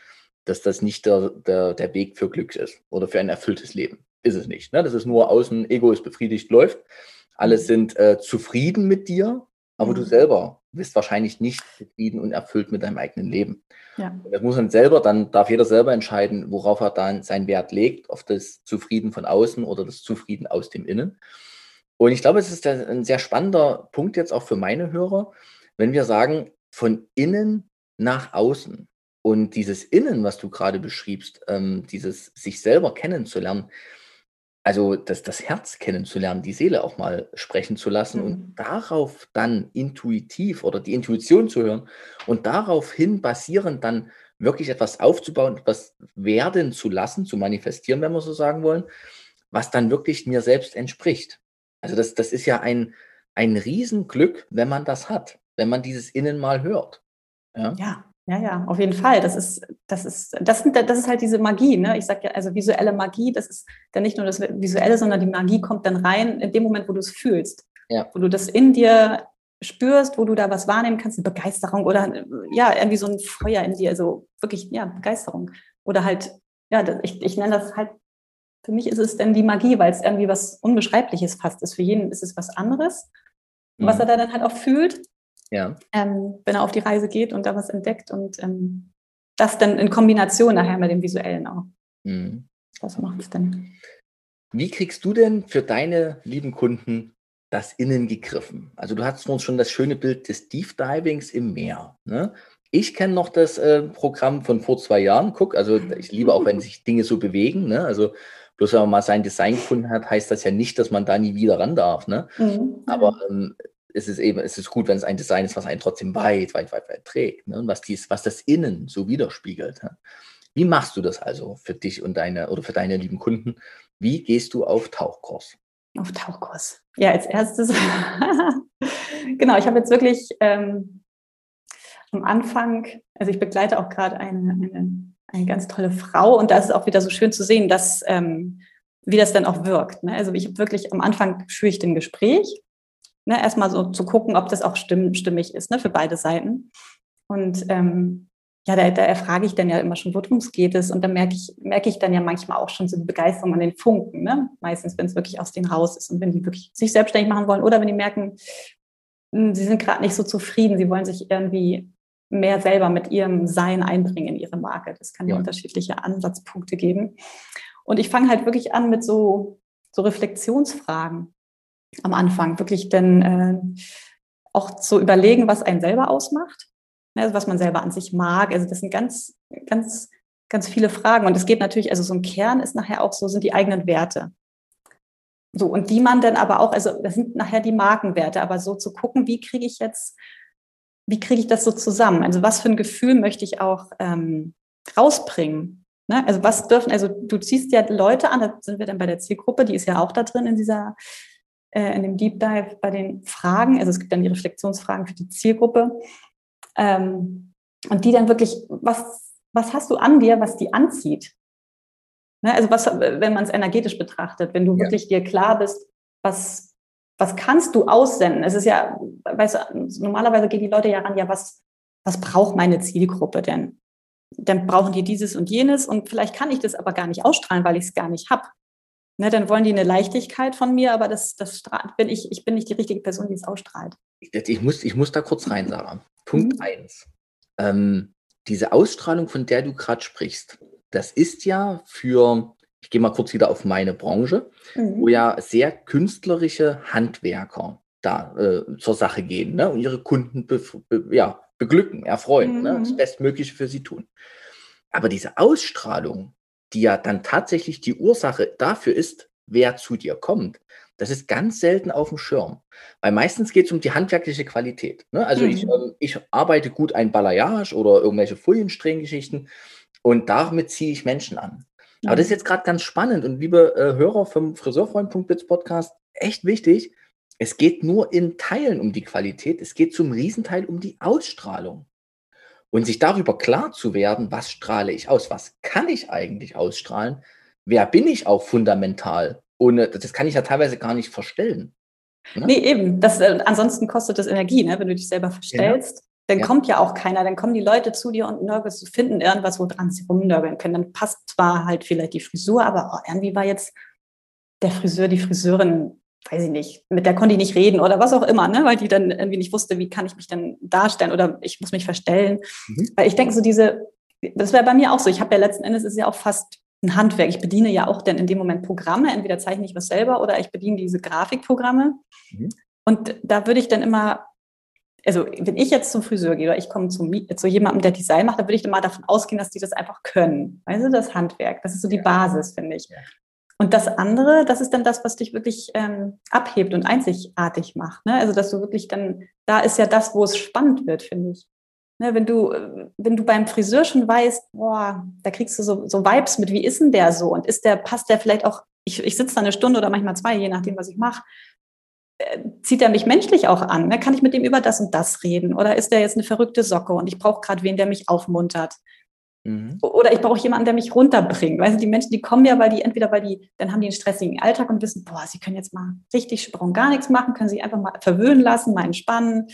dass das nicht der, der, der Weg für Glück ist oder für ein erfülltes Leben. Ist es nicht. Ne? Das ist nur außen, Ego ist befriedigt, läuft. Alle sind äh, zufrieden mit dir, aber mhm. du selber bist wahrscheinlich nicht zufrieden und erfüllt mit deinem eigenen Leben. Ja. Das muss man selber, dann darf jeder selber entscheiden, worauf er dann seinen Wert legt, auf das Zufrieden von außen oder das Zufrieden aus dem Innen. Und ich glaube, es ist ein sehr spannender Punkt jetzt auch für meine Hörer, wenn wir sagen, von innen nach außen. Und dieses Innen, was du gerade beschriebst, ähm, dieses sich selber kennenzulernen, also das, das Herz kennenzulernen, die Seele auch mal sprechen zu lassen mhm. und darauf dann intuitiv oder die Intuition zu hören und daraufhin basierend dann wirklich etwas aufzubauen, etwas werden zu lassen, zu manifestieren, wenn wir so sagen wollen, was dann wirklich mir selbst entspricht. Also das, das ist ja ein, ein Riesenglück, wenn man das hat, wenn man dieses Innen mal hört. Ja. ja. Ja, ja, auf jeden Fall. Das ist, das ist, das, das ist halt diese Magie. Ne? Ich sage ja, also visuelle Magie, das ist dann nicht nur das Visuelle, sondern die Magie kommt dann rein in dem Moment, wo du es fühlst. Ja. Wo du das in dir spürst, wo du da was wahrnehmen kannst, eine Begeisterung oder ja, irgendwie so ein Feuer in dir, also wirklich, ja, Begeisterung. Oder halt, ja, ich, ich nenne das halt, für mich ist es dann die Magie, weil es irgendwie was Unbeschreibliches fast ist. Für jeden ist es was anderes, mhm. was er da dann halt auch fühlt. Ja. Ähm, wenn er auf die Reise geht und da was entdeckt und ähm, das dann in Kombination nachher mit dem Visuellen auch. Mhm. Das macht es dann. Wie kriegst du denn für deine lieben Kunden das Innen gegriffen? Also du hast uns schon das schöne Bild des Deep Divings im Meer. Ne? Ich kenne noch das äh, Programm von vor zwei Jahren. Guck, also ich liebe auch, wenn sich Dinge so bewegen. Ne? Also bloß wenn man mal sein Design gefunden hat, heißt das ja nicht, dass man da nie wieder ran darf. Ne? Mhm. Aber ähm, es ist eben, es ist gut, wenn es ein Design ist, was einen trotzdem weit, weit, weit, weit trägt, ne? und was dies, was das Innen so widerspiegelt. Ne? Wie machst du das also für dich und deine oder für deine lieben Kunden? Wie gehst du auf Tauchkurs? Auf Tauchkurs. Ja, als erstes. genau, ich habe jetzt wirklich ähm, am Anfang, also ich begleite auch gerade eine, eine, eine ganz tolle Frau und da ist es auch wieder so schön zu sehen, dass ähm, wie das dann auch wirkt. Ne? Also ich habe wirklich am Anfang führe ich den Gespräch ne, erstmal so zu gucken, ob das auch stimm, stimmig ist ne, für beide Seiten. Und ähm, ja, da, da erfrage ich dann ja immer schon, worum es geht es. Und dann merke ich, merke ich dann ja manchmal auch schon so die Begeisterung an den Funken. Ne? Meistens, wenn es wirklich aus denen raus ist und wenn die wirklich sich selbstständig machen wollen oder wenn die merken, hm, sie sind gerade nicht so zufrieden, sie wollen sich irgendwie mehr selber mit ihrem Sein einbringen in ihre Marke. Das kann ja, ja unterschiedliche Ansatzpunkte geben. Und ich fange halt wirklich an mit so, so Reflexionsfragen am Anfang, wirklich denn äh, auch zu überlegen, was einen selber ausmacht, ne, also was man selber an sich mag. Also das sind ganz, ganz, ganz viele Fragen. Und es geht natürlich, also so ein Kern ist nachher auch so, sind die eigenen Werte. So, und die man dann aber auch, also das sind nachher die Markenwerte, aber so zu gucken, wie kriege ich jetzt, wie kriege ich das so zusammen? Also was für ein Gefühl möchte ich auch ähm, rausbringen? Ne? Also was dürfen, also du ziehst ja Leute an, da sind wir dann bei der Zielgruppe, die ist ja auch da drin in dieser äh, in dem Deep Dive bei den Fragen. Also es gibt dann die Reflexionsfragen für die Zielgruppe. Ähm, und die dann wirklich, was, was hast du an dir, was die anzieht? Ne? Also was, wenn man es energetisch betrachtet, wenn du ja. wirklich dir klar bist, was, was kannst du aussenden? Es ist ja, weißt du, normalerweise gehen die Leute ja ran, ja, was, was braucht meine Zielgruppe denn? Dann brauchen die dieses und jenes und vielleicht kann ich das aber gar nicht ausstrahlen, weil ich es gar nicht habe. Ne, dann wollen die eine Leichtigkeit von mir, aber das, das bin ich, ich bin nicht die richtige Person, die es ausstrahlt. Ich muss, ich muss da kurz rein, Sarah. Punkt mhm. eins. Ähm, diese Ausstrahlung, von der du gerade sprichst, das ist ja für, ich gehe mal kurz wieder auf meine Branche, mhm. wo ja sehr künstlerische Handwerker da äh, zur Sache gehen ne, und ihre Kunden be, be, ja, beglücken, erfreuen, ne, mhm. ne, das Bestmögliche für sie tun. Aber diese Ausstrahlung, die ja dann tatsächlich die Ursache dafür ist, wer zu dir kommt, das ist ganz selten auf dem Schirm. Weil meistens geht es um die handwerkliche Qualität. Ne? Also mhm. ich, ähm, ich arbeite gut ein Balayage oder irgendwelche Foliensträhngeschichten und damit ziehe ich Menschen an. Mhm. Aber das ist mhm. jetzt gerade ganz spannend und liebe äh, Hörer vom Friseurfreund.biz Podcast, echt wichtig. Es geht nur in Teilen um die Qualität, es geht zum Riesenteil um die Ausstrahlung. Und sich darüber klar zu werden, was strahle ich aus, was kann ich eigentlich ausstrahlen, wer bin ich auch fundamental. Ohne, das kann ich ja teilweise gar nicht verstellen. Ne? Nee, eben. Das, äh, ansonsten kostet das Energie, ne? wenn du dich selber verstellst. Ja. Dann ja. kommt ja auch keiner, dann kommen die Leute zu dir und nörgeln, finden irgendwas, woran sie rumnörgeln können. Dann passt zwar halt vielleicht die Frisur, aber oh, irgendwie war jetzt der Friseur, die Friseurin weiß ich nicht, mit der konnte ich nicht reden oder was auch immer, ne? weil die dann irgendwie nicht wusste, wie kann ich mich denn darstellen oder ich muss mich verstellen. Mhm. Weil ich denke, so diese, das wäre bei mir auch so. Ich habe ja letzten Endes ist ja auch fast ein Handwerk. Ich bediene ja auch dann in dem Moment Programme. Entweder zeichne ich was selber oder ich bediene diese Grafikprogramme. Mhm. Und da würde ich dann immer, also wenn ich jetzt zum Friseur gehe oder ich komme zu, zu jemandem, der Design macht, dann würde ich dann mal davon ausgehen, dass die das einfach können. Weißt du, das Handwerk, das ist so die Basis, finde ich. Und das andere, das ist dann das, was dich wirklich ähm, abhebt und einzigartig macht. Ne? Also, dass du wirklich dann, da ist ja das, wo es spannend wird, finde ich. Ne, wenn du, wenn du beim Friseur schon weißt, boah, da kriegst du so, so Vibes mit, wie ist denn der so? Und ist der, passt der vielleicht auch, ich, ich sitze da eine Stunde oder manchmal zwei, je nachdem, was ich mache, äh, zieht er mich menschlich auch an? Ne? Kann ich mit dem über das und das reden? Oder ist der jetzt eine verrückte Socke und ich brauche gerade wen, der mich aufmuntert? Mhm. Oder ich brauche jemanden, der mich runterbringt. Weißt du, die Menschen, die kommen ja, weil die entweder, weil die, dann haben die einen stressigen Alltag und wissen, boah, sie können jetzt mal richtig Sprung gar nichts machen, können sich einfach mal verwöhnen lassen, mal entspannen.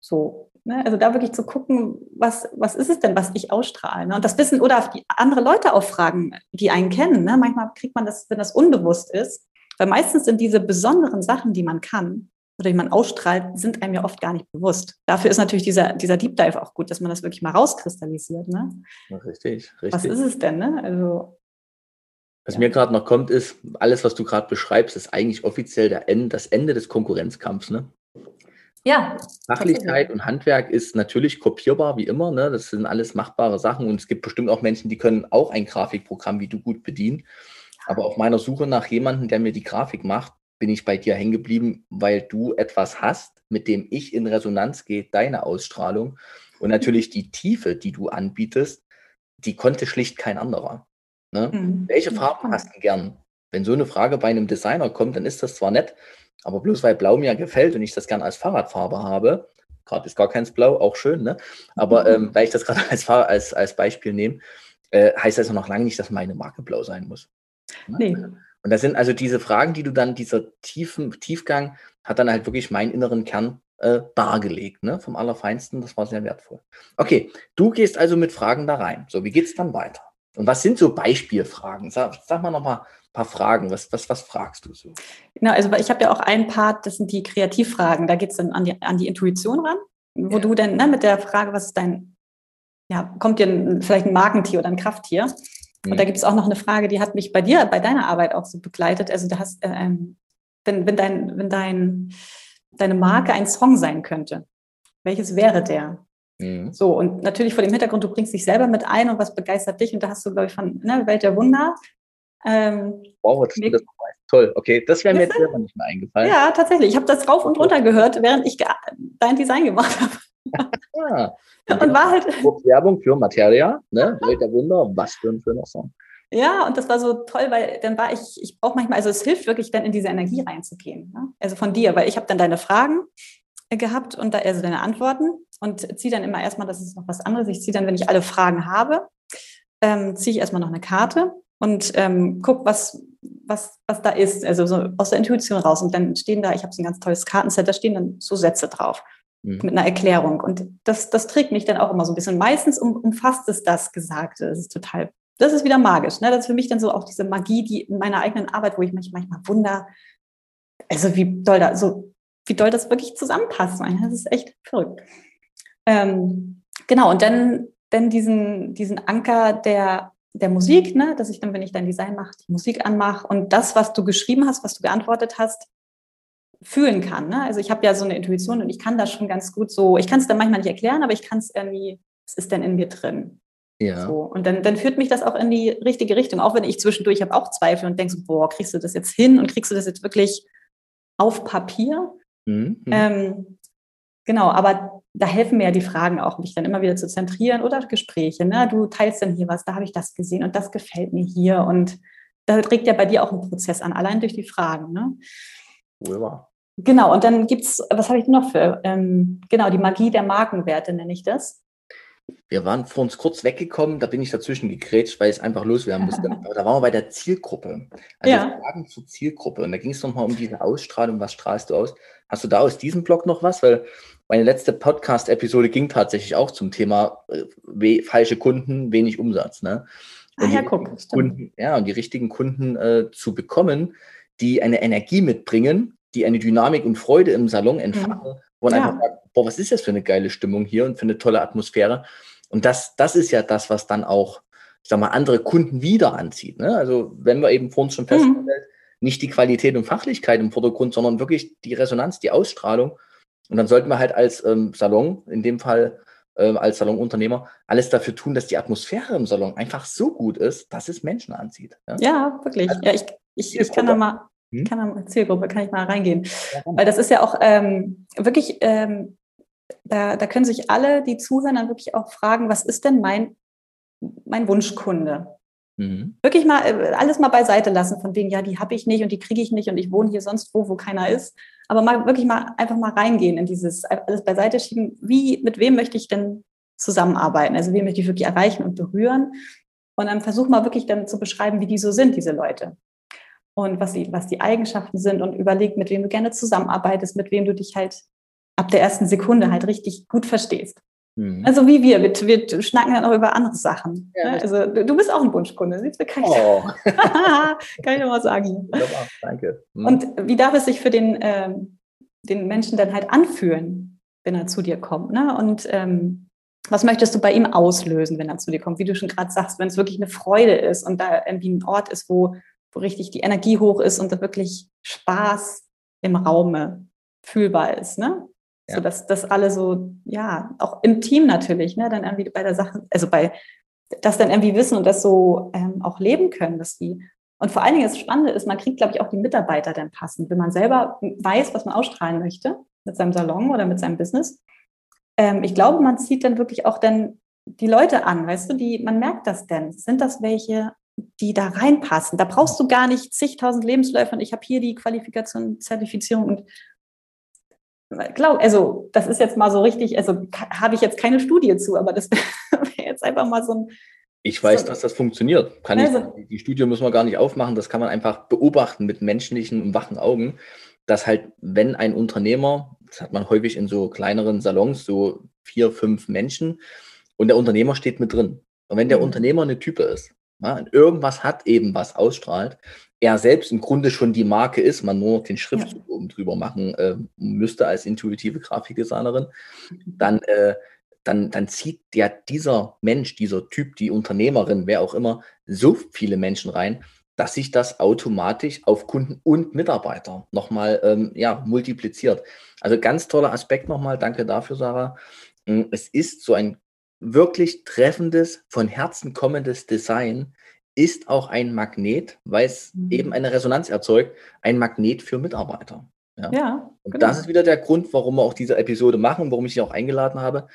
So. Ne? Also da wirklich zu gucken, was, was ist es denn, was ich ausstrahle? Ne? Und das Wissen oder die andere Leute auch fragen, die einen kennen. Ne? Manchmal kriegt man das, wenn das unbewusst ist. Weil meistens sind diese besonderen Sachen, die man kann, oder die man ausstrahlt, sind einem ja oft gar nicht bewusst. Dafür ist natürlich dieser, dieser Deep Dive auch gut, dass man das wirklich mal rauskristallisiert. Ne? Richtig, richtig. Was ist es denn? Ne? Also, was ja. mir gerade noch kommt, ist, alles, was du gerade beschreibst, ist eigentlich offiziell der Ende, das Ende des Konkurrenzkampfs. Ne? Ja. Fachlichkeit und Handwerk ist natürlich kopierbar, wie immer. Ne? Das sind alles machbare Sachen und es gibt bestimmt auch Menschen, die können auch ein Grafikprogramm wie du gut bedienen. Aber auf meiner Suche nach jemandem, der mir die Grafik macht, bin ich bei dir hängen geblieben, weil du etwas hast, mit dem ich in Resonanz gehe, deine Ausstrahlung. Und natürlich die Tiefe, die du anbietest, die konnte schlicht kein anderer. Ne? Mhm. Welche Farben hast du gern? Wenn so eine Frage bei einem Designer kommt, dann ist das zwar nett, aber bloß weil Blau mir gefällt und ich das gern als Fahrradfarbe habe, gerade ist gar keins Blau, auch schön, ne? aber mhm. ähm, weil ich das gerade als, als, als Beispiel nehme, äh, heißt das noch lange nicht, dass meine Marke blau sein muss. Ne? Nee. Und das sind also diese Fragen, die du dann, dieser tiefen Tiefgang hat dann halt wirklich meinen inneren Kern äh, dargelegt, ne? Vom Allerfeinsten. Das war sehr wertvoll. Okay, du gehst also mit Fragen da rein. So, wie geht es dann weiter? Und was sind so Beispielfragen? Sag, sag mal noch mal ein paar Fragen. Was, was, was fragst du so? Genau, also ich habe ja auch einen Part, das sind die Kreativfragen. Da geht es dann an die, an die Intuition ran, wo ja. du dann ne, mit der Frage, was ist dein, ja, kommt dir vielleicht ein Markentier oder ein Krafttier? Und da gibt es auch noch eine Frage, die hat mich bei dir, bei deiner Arbeit auch so begleitet. Also du hast, äh, ähm, wenn, wenn, dein, wenn dein, deine Marke ein Song sein könnte, welches wäre der? Mhm. So, und natürlich vor dem Hintergrund, du bringst dich selber mit ein und was begeistert dich. Und da hast du, glaube ich, von ne, Welt der Wunder. Ähm, wow, das, das toll. Okay, das wäre mir jetzt selber nicht mehr eingefallen. Ja, tatsächlich. Ich habe das rauf und runter gehört, während ich dein Design gemacht habe. Ja. Und war halt. Werbung für Materia, ne? Welt der Wunder, was für ein schöner Song. Ja, und das war so toll, weil dann war ich, ich brauche manchmal, also es hilft wirklich dann in diese Energie reinzugehen. Ne? Also von dir, weil ich habe dann deine Fragen gehabt und da, also deine Antworten und ziehe dann immer erstmal, das ist noch was anderes, ich ziehe dann, wenn ich alle Fragen habe, ähm, ziehe ich erstmal noch eine Karte und ähm, guck, was, was, was da ist, also so aus der Intuition raus. Und dann stehen da, ich habe so ein ganz tolles Kartenset, da stehen dann so Sätze drauf mhm. mit einer Erklärung. Und das, das trägt mich dann auch immer so ein bisschen. Meistens um, umfasst es das Gesagte. Das ist total, das ist wieder magisch. Ne? Das ist für mich dann so auch diese Magie, die in meiner eigenen Arbeit, wo ich mich manchmal wunder, also wie doll da, so, wie doll das wirklich zusammenpasst. Das ist echt verrückt. Ähm, genau, und dann, dann diesen, diesen Anker der, der Musik, ne, dass ich dann, wenn ich dein Design mache, die Musik anmache und das, was du geschrieben hast, was du geantwortet hast, fühlen kann. Ne? Also ich habe ja so eine Intuition und ich kann das schon ganz gut so, ich kann es dann manchmal nicht erklären, aber ich kann es irgendwie, es ist dann in mir drin. Ja. So. Und dann, dann führt mich das auch in die richtige Richtung, auch wenn ich zwischendurch habe auch Zweifel und denke so, boah, kriegst du das jetzt hin und kriegst du das jetzt wirklich auf Papier? Mhm. Ähm, genau, aber da helfen mir ja die Fragen auch, mich dann immer wieder zu zentrieren oder Gespräche. Ne? Du teilst dann hier was, da habe ich das gesehen und das gefällt mir hier und da trägt ja bei dir auch ein Prozess an, allein durch die Fragen. Ne? Cool Genau, und dann gibt es, was habe ich noch für, ähm, genau, die Magie der Markenwerte nenne ich das. Wir waren vor uns kurz weggekommen, da bin ich dazwischen gegrätscht, weil es einfach loswerden musste. Aber da waren wir bei der Zielgruppe. Also ja. Fragen zur Zielgruppe. Und da ging es nochmal um diese Ausstrahlung, was strahlst du aus? Hast du da aus diesem Blog noch was? Weil meine letzte Podcast-Episode ging tatsächlich auch zum Thema äh, falsche Kunden, wenig Umsatz. Ne? Und ah, ja, guck, Kunden, ja, und die richtigen Kunden äh, zu bekommen, die eine Energie mitbringen, die eine Dynamik und Freude im Salon entfachen, mhm. wo man ja. einfach sagt, boah, was ist das für eine geile Stimmung hier und für eine tolle Atmosphäre. Und das, das ist ja das, was dann auch, ich sag mal, andere Kunden wieder anzieht. Ne? Also wenn wir eben vor uns schon festgestellt, mhm. nicht die Qualität und Fachlichkeit im Vordergrund, sondern wirklich die Resonanz, die Ausstrahlung. Und dann sollten wir halt als ähm, Salon, in dem Fall äh, als Salonunternehmer, alles dafür tun, dass die Atmosphäre im Salon einfach so gut ist, dass es Menschen anzieht. Ja, ja wirklich. Also, ja, ich, ich, ich kann da mal, hm? kann da Zielgruppe, kann ich mal reingehen. Ja, Weil das ist ja auch ähm, wirklich, ähm, da, da können sich alle, die zuhören, dann wirklich auch fragen, was ist denn mein, mein Wunschkunde? Mhm. Wirklich mal äh, alles mal beiseite lassen, von wegen, ja, die habe ich nicht und die kriege ich nicht und ich wohne hier sonst wo, wo keiner ist. Aber mal wirklich mal einfach mal reingehen in dieses alles beiseite schieben. Wie, mit wem möchte ich denn zusammenarbeiten? Also, wen möchte ich wirklich erreichen und berühren? Und dann versuch mal wirklich dann zu beschreiben, wie die so sind, diese Leute. Und was die, was die Eigenschaften sind und überleg, mit wem du gerne zusammenarbeitest, mit wem du dich halt ab der ersten Sekunde halt richtig gut verstehst. Mhm. Also wie wir, wir, wir schnacken dann auch über andere Sachen. Ja, ne? Also du bist auch ein Wunschkunde, siehst du? Kann, oh. kann ich nur mal sagen. Wunderbar, danke. Mhm. Und wie darf es sich für den, ähm, den Menschen dann halt anfühlen, wenn er zu dir kommt? Ne? Und ähm, was möchtest du bei ihm auslösen, wenn er zu dir kommt? Wie du schon gerade sagst, wenn es wirklich eine Freude ist und da irgendwie ein Ort ist, wo, wo richtig die Energie hoch ist und da wirklich Spaß im Raume fühlbar ist. Ne? Ja. So dass das alle so, ja, auch im Team natürlich, ne, dann irgendwie bei der Sache, also bei das dann irgendwie wissen und das so ähm, auch leben können, dass die. Und vor allen Dingen das Spannende ist, man kriegt, glaube ich, auch die Mitarbeiter dann passend. Wenn man selber weiß, was man ausstrahlen möchte mit seinem Salon oder mit seinem Business. Ähm, ich glaube, man zieht dann wirklich auch dann die Leute an, weißt du, die, man merkt das denn. Sind das welche, die da reinpassen? Da brauchst du gar nicht zigtausend Lebensläufe und ich habe hier die Qualifikation, Zertifizierung und glaub, also das ist jetzt mal so richtig, also habe ich jetzt keine Studie zu, aber das wäre jetzt einfach mal so ein. Ich weiß, so, dass das funktioniert. Kann also, ich, die Studie muss man gar nicht aufmachen, das kann man einfach beobachten mit menschlichen und wachen Augen, dass halt, wenn ein Unternehmer, das hat man häufig in so kleineren Salons, so vier, fünf Menschen, und der Unternehmer steht mit drin. Und wenn der mhm. Unternehmer eine Type ist, ja, und irgendwas hat eben, was ausstrahlt, er selbst im Grunde schon die Marke ist, man nur noch den Schriftzug ja. oben drüber machen äh, müsste als intuitive Grafikdesignerin, dann, äh, dann, dann zieht ja dieser Mensch, dieser Typ, die Unternehmerin, wer auch immer, so viele Menschen rein, dass sich das automatisch auf Kunden und Mitarbeiter nochmal ähm, ja, multipliziert. Also ganz toller Aspekt nochmal, danke dafür, Sarah. Hm, es ist so ein wirklich treffendes, von Herzen kommendes Design, ist auch ein Magnet, weil es mhm. eben eine Resonanz erzeugt, ein Magnet für Mitarbeiter. Ja. ja und genau. das ist wieder der Grund, warum wir auch diese Episode machen, warum ich Sie auch eingeladen habe,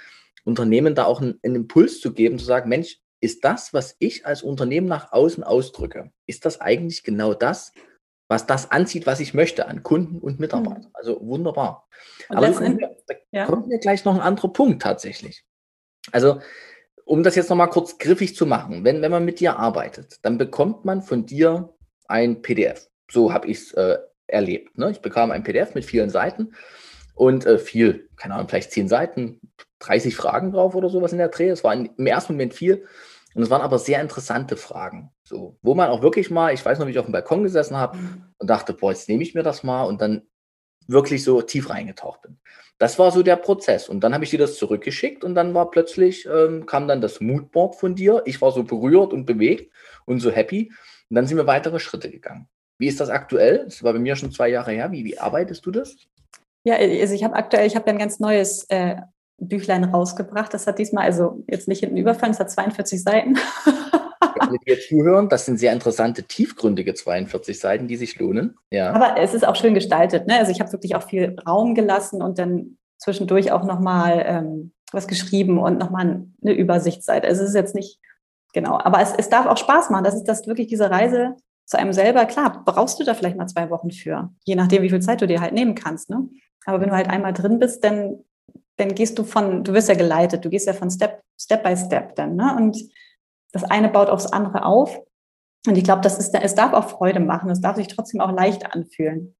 Unternehmen da auch einen, einen Impuls zu geben, zu sagen, Mensch, ist das, was ich als Unternehmen nach außen ausdrücke, ist das eigentlich genau das, was das anzieht, was ich möchte an Kunden und Mitarbeitern. Mhm. Also wunderbar. Und Aber da ja. kommt mir gleich noch ein anderer Punkt tatsächlich. Also um das jetzt nochmal kurz griffig zu machen, wenn, wenn man mit dir arbeitet, dann bekommt man von dir ein PDF. So habe ich es äh, erlebt. Ne? Ich bekam ein PDF mit vielen Seiten und äh, viel, keine Ahnung, vielleicht zehn Seiten, 30 Fragen drauf oder sowas in der Dreh. Es war im ersten Moment viel. Und es waren aber sehr interessante Fragen, so, wo man auch wirklich mal, ich weiß noch, wie ich auf dem Balkon gesessen habe und dachte, boah, jetzt nehme ich mir das mal und dann wirklich so tief reingetaucht bin. Das war so der Prozess. Und dann habe ich dir das zurückgeschickt und dann war plötzlich, ähm, kam dann das Moodboard von dir. Ich war so berührt und bewegt und so happy. Und dann sind wir weitere Schritte gegangen. Wie ist das aktuell? Das war bei mir schon zwei Jahre her. Wie, wie arbeitest du das? Ja, also ich habe aktuell, ich habe ja ein ganz neues äh, Büchlein rausgebracht. Das hat diesmal, also jetzt nicht hinten überfallen, es hat 42 Seiten. alle, die jetzt zuhören, das sind sehr interessante, tiefgründige 42 Seiten, die sich lohnen. Ja. Aber es ist auch schön gestaltet. Ne? Also ich habe wirklich auch viel Raum gelassen und dann zwischendurch auch nochmal ähm, was geschrieben und nochmal eine Übersichtsseite. Also es ist jetzt nicht, genau, aber es, es darf auch Spaß machen. Das ist das wirklich diese Reise zu einem selber. Klar, brauchst du da vielleicht mal zwei Wochen für, je nachdem, wie viel Zeit du dir halt nehmen kannst. Ne? Aber wenn du halt einmal drin bist, dann, dann gehst du von, du wirst ja geleitet, du gehst ja von Step, Step by Step dann. Ne? Und das eine baut aufs andere auf. Und ich glaube, das ist, es darf auch Freude machen. Es darf sich trotzdem auch leicht anfühlen.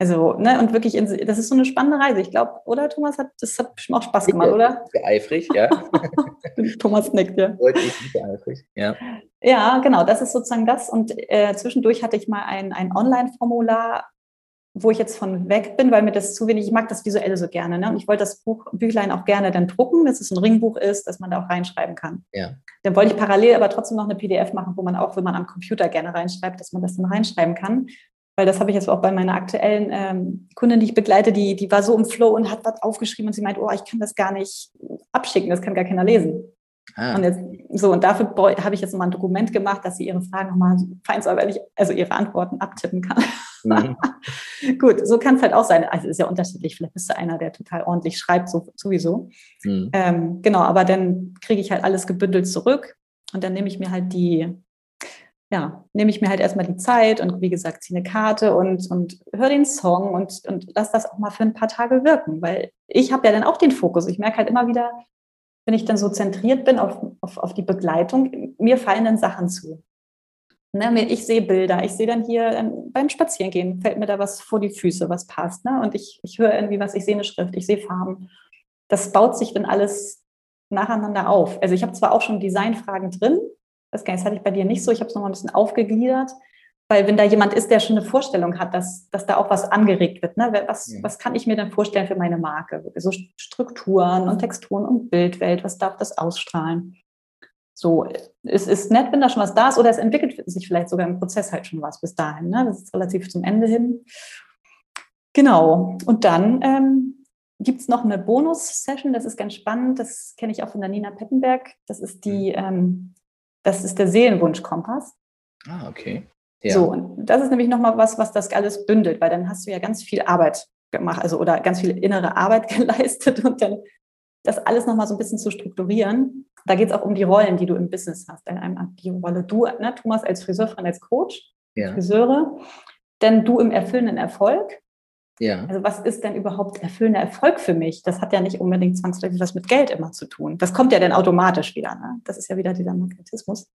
Also, ne, und wirklich, in, das ist so eine spannende Reise. Ich glaube, oder Thomas, hat, das hat bestimmt auch Spaß gemacht, oder? Sehr eifrig, ja. Thomas nickt, ja. Ist sehr eifrig, ja. Ja, genau, das ist sozusagen das. Und äh, zwischendurch hatte ich mal ein, ein Online-Formular, wo ich jetzt von weg bin, weil mir das zu wenig, ich mag das Visuelle so gerne. Ne? Und ich wollte das Buch, Büchlein auch gerne dann drucken, dass es ein Ringbuch ist, dass man da auch reinschreiben kann. Ja. Dann wollte ich parallel aber trotzdem noch eine PDF machen, wo man auch, wenn man am Computer gerne reinschreibt, dass man das dann reinschreiben kann. Weil das habe ich jetzt auch bei meiner aktuellen ähm, Kundin, die ich begleite, die, die war so im Flow und hat was aufgeschrieben und sie meint, oh, ich kann das gar nicht abschicken, das kann gar keiner lesen. Ah. Und jetzt, so, und dafür habe ich jetzt nochmal ein Dokument gemacht, dass sie ihre Fragen nochmal feinsäuberlich, also ihre Antworten abtippen kann. Mhm. Gut, so kann es halt auch sein. Also ist ja unterschiedlich. Vielleicht bist du einer, der total ordentlich schreibt, so, sowieso. Mhm. Ähm, genau, aber dann kriege ich halt alles gebündelt zurück und dann nehme ich mir halt die, ja, nehme ich mir halt erstmal die Zeit und wie gesagt, ziehe eine Karte und, und höre den Song und, und lass das auch mal für ein paar Tage wirken, weil ich habe ja dann auch den Fokus. Ich merke halt immer wieder, wenn ich dann so zentriert bin auf, auf, auf die Begleitung, mir fallen dann Sachen zu. Ne, ich sehe Bilder, ich sehe dann hier ähm, beim Spazierengehen, fällt mir da was vor die Füße, was passt. Ne? Und ich, ich höre irgendwie was, ich sehe eine Schrift, ich sehe Farben. Das baut sich dann alles nacheinander auf. Also ich habe zwar auch schon Designfragen drin, das hatte ich bei dir nicht so, ich habe es nochmal ein bisschen aufgegliedert, weil wenn da jemand ist, der schon eine Vorstellung hat, dass, dass da auch was angeregt wird, ne? was, ja. was kann ich mir denn vorstellen für meine Marke? So Strukturen und Texturen und Bildwelt, was darf das ausstrahlen? So, es ist nett, wenn da schon was da ist, oder es entwickelt sich vielleicht sogar im Prozess halt schon was bis dahin. Ne? Das ist relativ zum Ende hin. Genau. Und dann ähm, gibt es noch eine Bonus-Session, das ist ganz spannend. Das kenne ich auch von der Nina Pettenberg. Das ist die, mhm. ähm, das ist der Seelenwunsch-Kompass. Ah, okay. Ja. So, und das ist nämlich nochmal was, was das alles bündelt, weil dann hast du ja ganz viel Arbeit gemacht, also oder ganz viel innere Arbeit geleistet und dann das alles nochmal so ein bisschen zu strukturieren. Da geht es auch um die Rollen, die du im Business hast. Einmal die Rolle du, ne, Thomas als Friseurin, als Coach, ja. Friseure, denn du im erfüllenden Erfolg. Ja. Also was ist denn überhaupt erfüllender Erfolg für mich? Das hat ja nicht unbedingt zwangsläufig was mit Geld immer zu tun. Das kommt ja dann automatisch wieder. Ne? Das ist ja wieder dieser Magnetismus.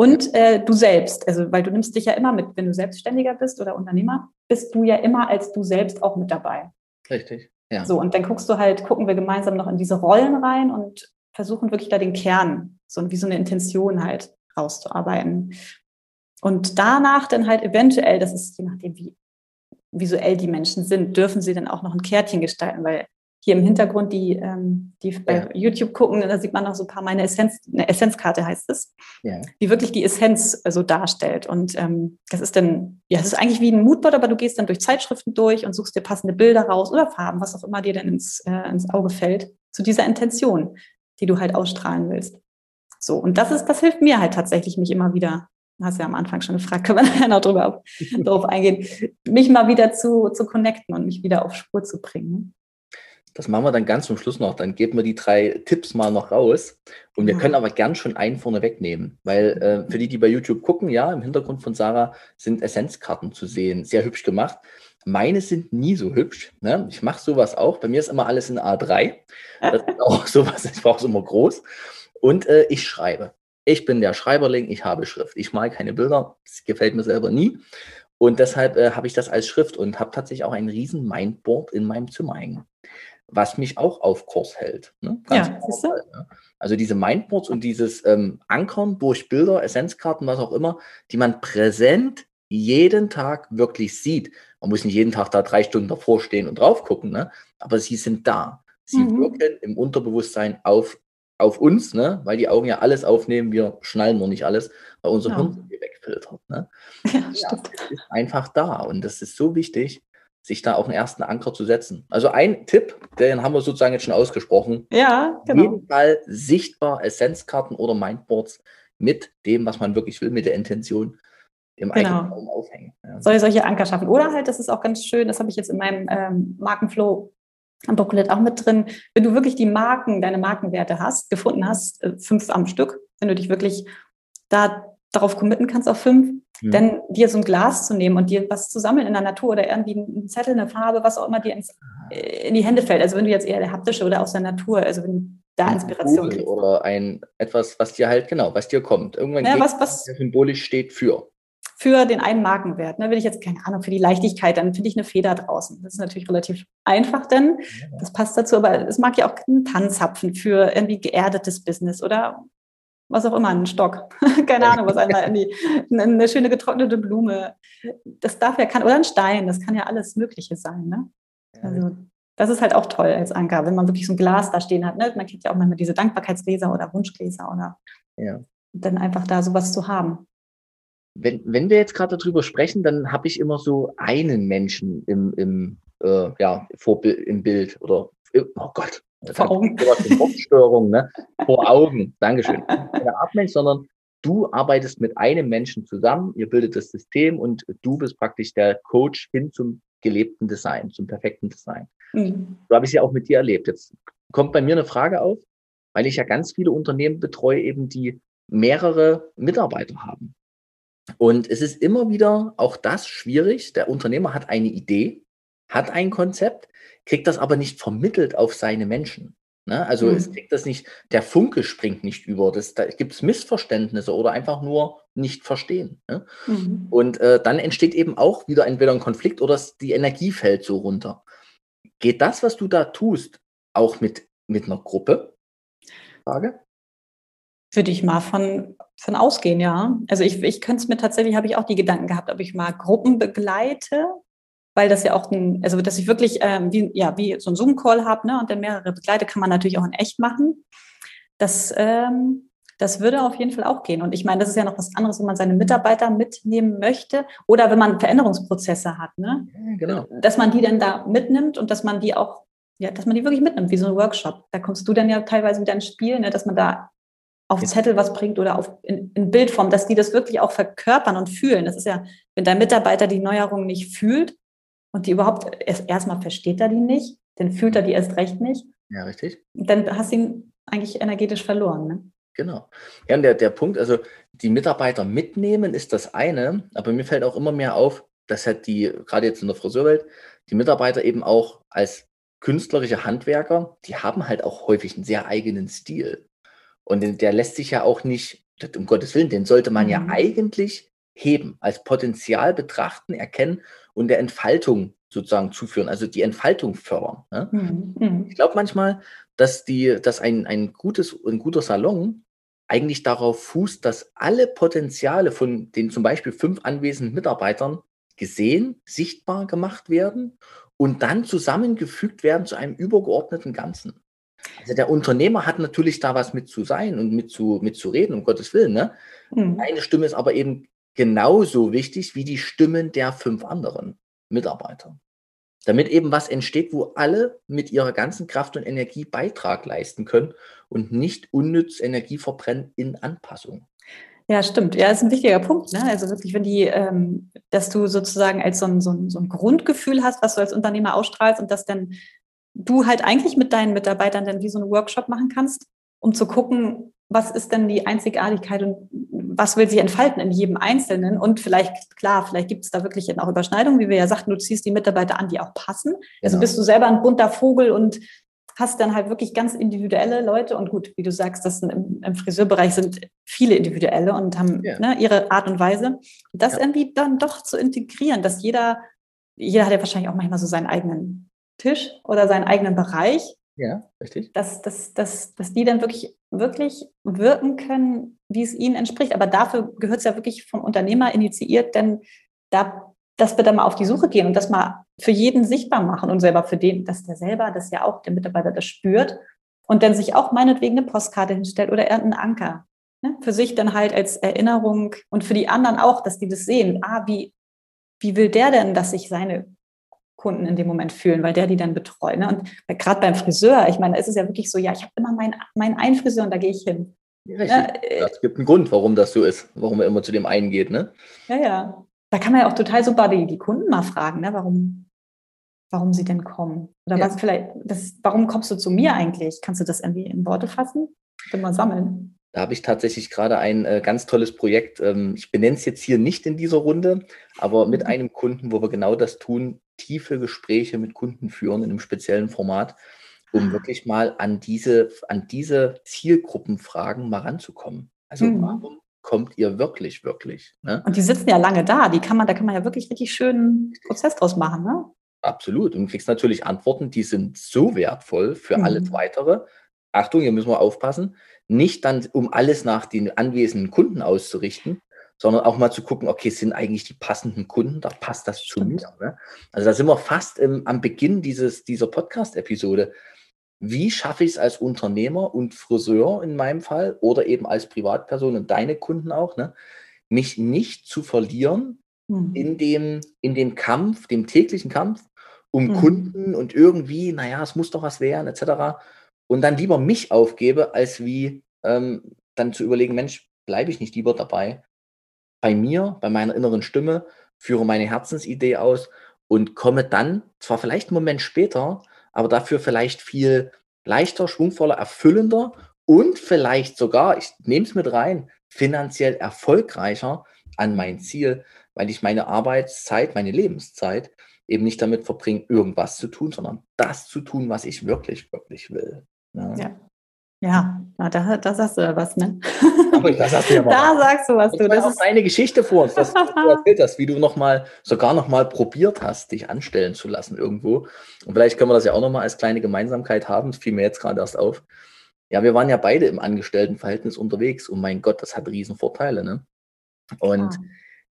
Und äh, du selbst, also weil du nimmst dich ja immer mit, wenn du Selbstständiger bist oder Unternehmer, bist du ja immer als du selbst auch mit dabei. Richtig. Ja. So, und dann guckst du halt, gucken wir gemeinsam noch in diese Rollen rein und versuchen wirklich da den Kern, so wie so eine Intention halt rauszuarbeiten. Und danach dann halt eventuell, das ist je nachdem, wie visuell die Menschen sind, dürfen sie dann auch noch ein Kärtchen gestalten, weil hier im Hintergrund, die, ähm, die bei ja. YouTube gucken, da sieht man noch so ein paar meine Essenz, eine Essenzkarte heißt es, ja. die wirklich die Essenz so also darstellt. Und ähm, das ist dann, ja, es ist eigentlich wie ein Moodboard, aber du gehst dann durch Zeitschriften durch und suchst dir passende Bilder raus oder Farben, was auch immer dir dann ins, äh, ins Auge fällt, zu dieser Intention, die du halt ausstrahlen willst. So, und das ist, das hilft mir halt tatsächlich, mich immer wieder hast ja am Anfang schon gefragt, können wir nachher noch drüber, drauf eingehen, mich mal wieder zu, zu connecten und mich wieder auf Spur zu bringen. Das machen wir dann ganz zum Schluss noch. Dann geben wir die drei Tipps mal noch raus. Und wir ja. können aber gern schon einen vorne wegnehmen. Weil äh, für die, die bei YouTube gucken, ja, im Hintergrund von Sarah sind Essenzkarten zu sehen. Sehr hübsch gemacht. Meine sind nie so hübsch. Ne? Ich mache sowas auch. Bei mir ist immer alles in A3. Das ist auch sowas, ich brauche es immer groß. Und äh, ich schreibe. Ich bin der Schreiberling, ich habe Schrift. Ich male keine Bilder. Das gefällt mir selber nie. Und deshalb äh, habe ich das als Schrift und habe tatsächlich auch ein riesen Mindboard in meinem Zimmer hängen was mich auch auf Kurs hält. Ne? Ganz ja, normal, ne? Also diese Mindboards und dieses ähm, Ankern durch Bilder, Essenzkarten, was auch immer, die man präsent jeden Tag wirklich sieht. Man muss nicht jeden Tag da drei Stunden davor stehen und drauf gucken, ne? aber sie sind da. Sie mhm. wirken im Unterbewusstsein auf, auf uns, ne? weil die Augen ja alles aufnehmen, wir schnallen nur nicht alles, weil unser ja. Hirn wegfiltert. Ne? Ja, ja, ist einfach da und das ist so wichtig, sich da auch einen ersten Anker zu setzen. Also ein Tipp, den haben wir sozusagen jetzt schon ausgesprochen. Ja, genau. Auf jeden Fall sichtbar Essenzkarten oder Mindboards mit dem, was man wirklich will, mit der Intention im genau. eigenen Raum aufhängen. Ja. Soll solche Anker schaffen. Oder halt, das ist auch ganz schön, das habe ich jetzt in meinem ähm, Markenflow am Booklet auch mit drin, wenn du wirklich die Marken, deine Markenwerte hast, gefunden hast, äh, fünf am Stück, wenn du dich wirklich da darauf committen kannst auf fünf, ja. dann dir so ein Glas zu nehmen und dir was zu sammeln in der Natur oder irgendwie einen Zettel, eine Farbe, was auch immer dir ins, äh, in die Hände fällt. Also wenn du jetzt eher der haptische oder aus der Natur, also wenn du da Inspiration kriegst. Oder ein etwas, was dir halt, genau, was dir kommt. Irgendwann ja, was, was symbolisch steht für. Für den einen Markenwert. Ne? Will ich jetzt, keine Ahnung, für die Leichtigkeit, dann finde ich eine Feder draußen. Das ist natürlich relativ einfach, denn das passt dazu, aber es mag ja auch einen Tanzhapfen für irgendwie geerdetes Business oder was auch immer, ein Stock, keine Ahnung, was einmal in die, eine schöne getrocknete Blume. Das darf ja, kann, oder ein Stein, das kann ja alles Mögliche sein. Ne? Also das ist halt auch toll als Anker, wenn man wirklich so ein Glas da stehen hat. Ne? Man kennt ja auch manchmal diese Dankbarkeitsgläser oder Wunschgläser oder ja. dann einfach da sowas zu haben. Wenn, wenn wir jetzt gerade darüber sprechen, dann habe ich immer so einen Menschen im, im, äh, ja, vor, im Bild oder oh Gott, vor Augen. Kopfstörung, ne? Vor Augen. Dankeschön. Keine Art Mensch, sondern du arbeitest mit einem Menschen zusammen, ihr bildet das System und du bist praktisch der Coach hin zum gelebten Design, zum perfekten Design. Mhm. So habe ich es ja auch mit dir erlebt. Jetzt kommt bei mir eine Frage auf, weil ich ja ganz viele Unternehmen betreue, eben die mehrere Mitarbeiter haben. Und es ist immer wieder auch das schwierig. Der Unternehmer hat eine Idee, hat ein Konzept, kriegt das aber nicht vermittelt auf seine Menschen. Ne? Also mhm. es kriegt das nicht, der Funke springt nicht über. Das, da gibt es Missverständnisse oder einfach nur nicht verstehen. Ne? Mhm. Und äh, dann entsteht eben auch wieder entweder ein Konflikt oder die Energie fällt so runter. Geht das, was du da tust, auch mit, mit einer Gruppe? Frage? Würde ich mal von, von ausgehen, ja. Also ich, ich könnte es mir tatsächlich, habe ich auch die Gedanken gehabt, ob ich mal Gruppen begleite, weil das ja auch ein, also dass ich wirklich ähm, wie, ja, wie so ein Zoom-Call habe, ne, und dann mehrere begleite, kann man natürlich auch in echt machen. Das, ähm, das würde auf jeden Fall auch gehen. Und ich meine, das ist ja noch was anderes, wenn man seine Mitarbeiter mitnehmen möchte oder wenn man Veränderungsprozesse hat, ne? genau. Dass man die dann da mitnimmt und dass man die auch, ja, dass man die wirklich mitnimmt, wie so ein Workshop. Da kommst du dann ja teilweise wieder ins Spiel, ne, dass man da auf Zettel was bringt oder auf, in, in Bildform, dass die das wirklich auch verkörpern und fühlen. Das ist ja, wenn dein Mitarbeiter die Neuerung nicht fühlt, und die überhaupt erst erstmal versteht er die nicht, dann fühlt er die erst recht nicht. Ja, richtig. Dann hast du ihn eigentlich energetisch verloren. Ne? Genau. Ja, und der, der Punkt, also die Mitarbeiter mitnehmen ist das eine, aber mir fällt auch immer mehr auf, dass halt die, gerade jetzt in der Friseurwelt, die Mitarbeiter eben auch als künstlerische Handwerker, die haben halt auch häufig einen sehr eigenen Stil. Und der lässt sich ja auch nicht, um Gottes Willen, den sollte man mhm. ja eigentlich heben, als Potenzial betrachten, erkennen und der Entfaltung sozusagen zuführen, also die Entfaltung fördern. Ne? Mhm. mhm. Ich glaube manchmal, dass, die, dass ein, ein, gutes, ein guter Salon eigentlich darauf fußt, dass alle Potenziale von den zum Beispiel fünf anwesenden Mitarbeitern gesehen, sichtbar gemacht werden und dann zusammengefügt werden zu einem übergeordneten Ganzen. Also der Unternehmer hat natürlich da was mit zu sein und mit zu, mit zu reden, um Gottes Willen. Ne? Mhm. Eine Stimme ist aber eben genauso wichtig wie die Stimmen der fünf anderen Mitarbeiter. Damit eben was entsteht, wo alle mit ihrer ganzen Kraft und Energie Beitrag leisten können und nicht unnütz Energie verbrennen in Anpassung. Ja, stimmt. Ja, ist ein wichtiger Punkt. Ne? Also wirklich, wenn die, ähm, dass du sozusagen als so ein, so, ein, so ein Grundgefühl hast, was du als Unternehmer ausstrahlst und dass dann du halt eigentlich mit deinen Mitarbeitern dann wie so einen Workshop machen kannst, um zu gucken, was ist denn die Einzigartigkeit und was will sich entfalten in jedem Einzelnen? Und vielleicht, klar, vielleicht gibt es da wirklich auch Überschneidungen, wie wir ja sagten, du ziehst die Mitarbeiter an, die auch passen. Also genau. Also bist du selber ein bunter Vogel und hast dann halt wirklich ganz individuelle Leute. Und gut, wie du sagst, das im, im Friseurbereich sind viele individuelle und haben ja. ne, ihre Art und Weise. Das ja. irgendwie dann doch zu integrieren, dass jeder, jeder hat ja wahrscheinlich auch manchmal so seinen eigenen Tisch oder seinen eigenen Bereich. Ja, richtig. Dass, dass, dass, dass die dann wirklich, wirklich wirken können, wie es ihnen entspricht. Aber dafür gehört es ja wirklich vom Unternehmer initiiert, denn da, dass wir da mal auf die Suche gehen und das mal für jeden sichtbar machen und selber für den, dass der selber, dass ja auch der Mitarbeiter das spürt und dann sich auch meinetwegen eine Postkarte hinstellt oder irgendeinen Anker. Ne? Für sich dann halt als Erinnerung und für die anderen auch, dass die das sehen. Ah, wie, wie will der denn, dass sich seine Kunden in dem Moment fühlen, weil der die dann betreut. Ne? Und gerade beim Friseur, ich meine, es ist ja wirklich so, ja, ich habe immer meinen mein einen Friseur und da gehe ich hin. Ja, ne? Es gibt einen Grund, warum das so ist, warum er immer zu dem einen geht. Ne? Ja, ja. Da kann man ja auch total super die, die Kunden mal fragen, ne? warum, warum sie denn kommen. Oder ja. was vielleicht, das, warum kommst du zu mir eigentlich? Kannst du das irgendwie in Worte fassen? Bin mal sammeln. Da habe ich tatsächlich gerade ein äh, ganz tolles Projekt. Ähm, ich benenne es jetzt hier nicht in dieser Runde, aber mit mhm. einem Kunden, wo wir genau das tun, tiefe Gespräche mit Kunden führen in einem speziellen Format, um ah. wirklich mal an diese, an diese Zielgruppenfragen mal ranzukommen. Also mhm. warum kommt ihr wirklich, wirklich? Ne? Und die sitzen ja lange da, die kann man, da kann man ja wirklich richtig schönen Prozess draus machen, ne? Absolut. Und du kriegst natürlich Antworten, die sind so wertvoll für mhm. alles weitere. Achtung, hier müssen wir aufpassen nicht dann, um alles nach den anwesenden Kunden auszurichten, sondern auch mal zu gucken, okay, sind eigentlich die passenden Kunden, da passt das zu mir. Ne? Also da sind wir fast im, am Beginn dieses, dieser Podcast-Episode. Wie schaffe ich es als Unternehmer und Friseur in meinem Fall oder eben als Privatperson und deine Kunden auch, ne, mich nicht zu verlieren mhm. in, dem, in dem Kampf, dem täglichen Kampf um mhm. Kunden und irgendwie, naja, es muss doch was werden, etc. Und dann lieber mich aufgebe, als wie ähm, dann zu überlegen, Mensch, bleibe ich nicht lieber dabei bei mir, bei meiner inneren Stimme, führe meine Herzensidee aus und komme dann, zwar vielleicht einen Moment später, aber dafür vielleicht viel leichter, schwungvoller, erfüllender und vielleicht sogar, ich nehme es mit rein, finanziell erfolgreicher an mein Ziel, weil ich meine Arbeitszeit, meine Lebenszeit eben nicht damit verbringe, irgendwas zu tun, sondern das zu tun, was ich wirklich, wirklich will. Ja. ja. Ja, da, da sagst du ja was, ne? Aber das hast du ja mal da sagst du was, du. Das ist eine Geschichte vor uns, was du erzählt hast, wie du noch mal, sogar noch mal probiert hast, dich anstellen zu lassen irgendwo. Und vielleicht können wir das ja auch noch mal als kleine Gemeinsamkeit haben. Das fiel mir jetzt gerade erst auf. Ja, wir waren ja beide im Angestelltenverhältnis unterwegs. Und mein Gott, das hat riesen Vorteile, ne? Und ja.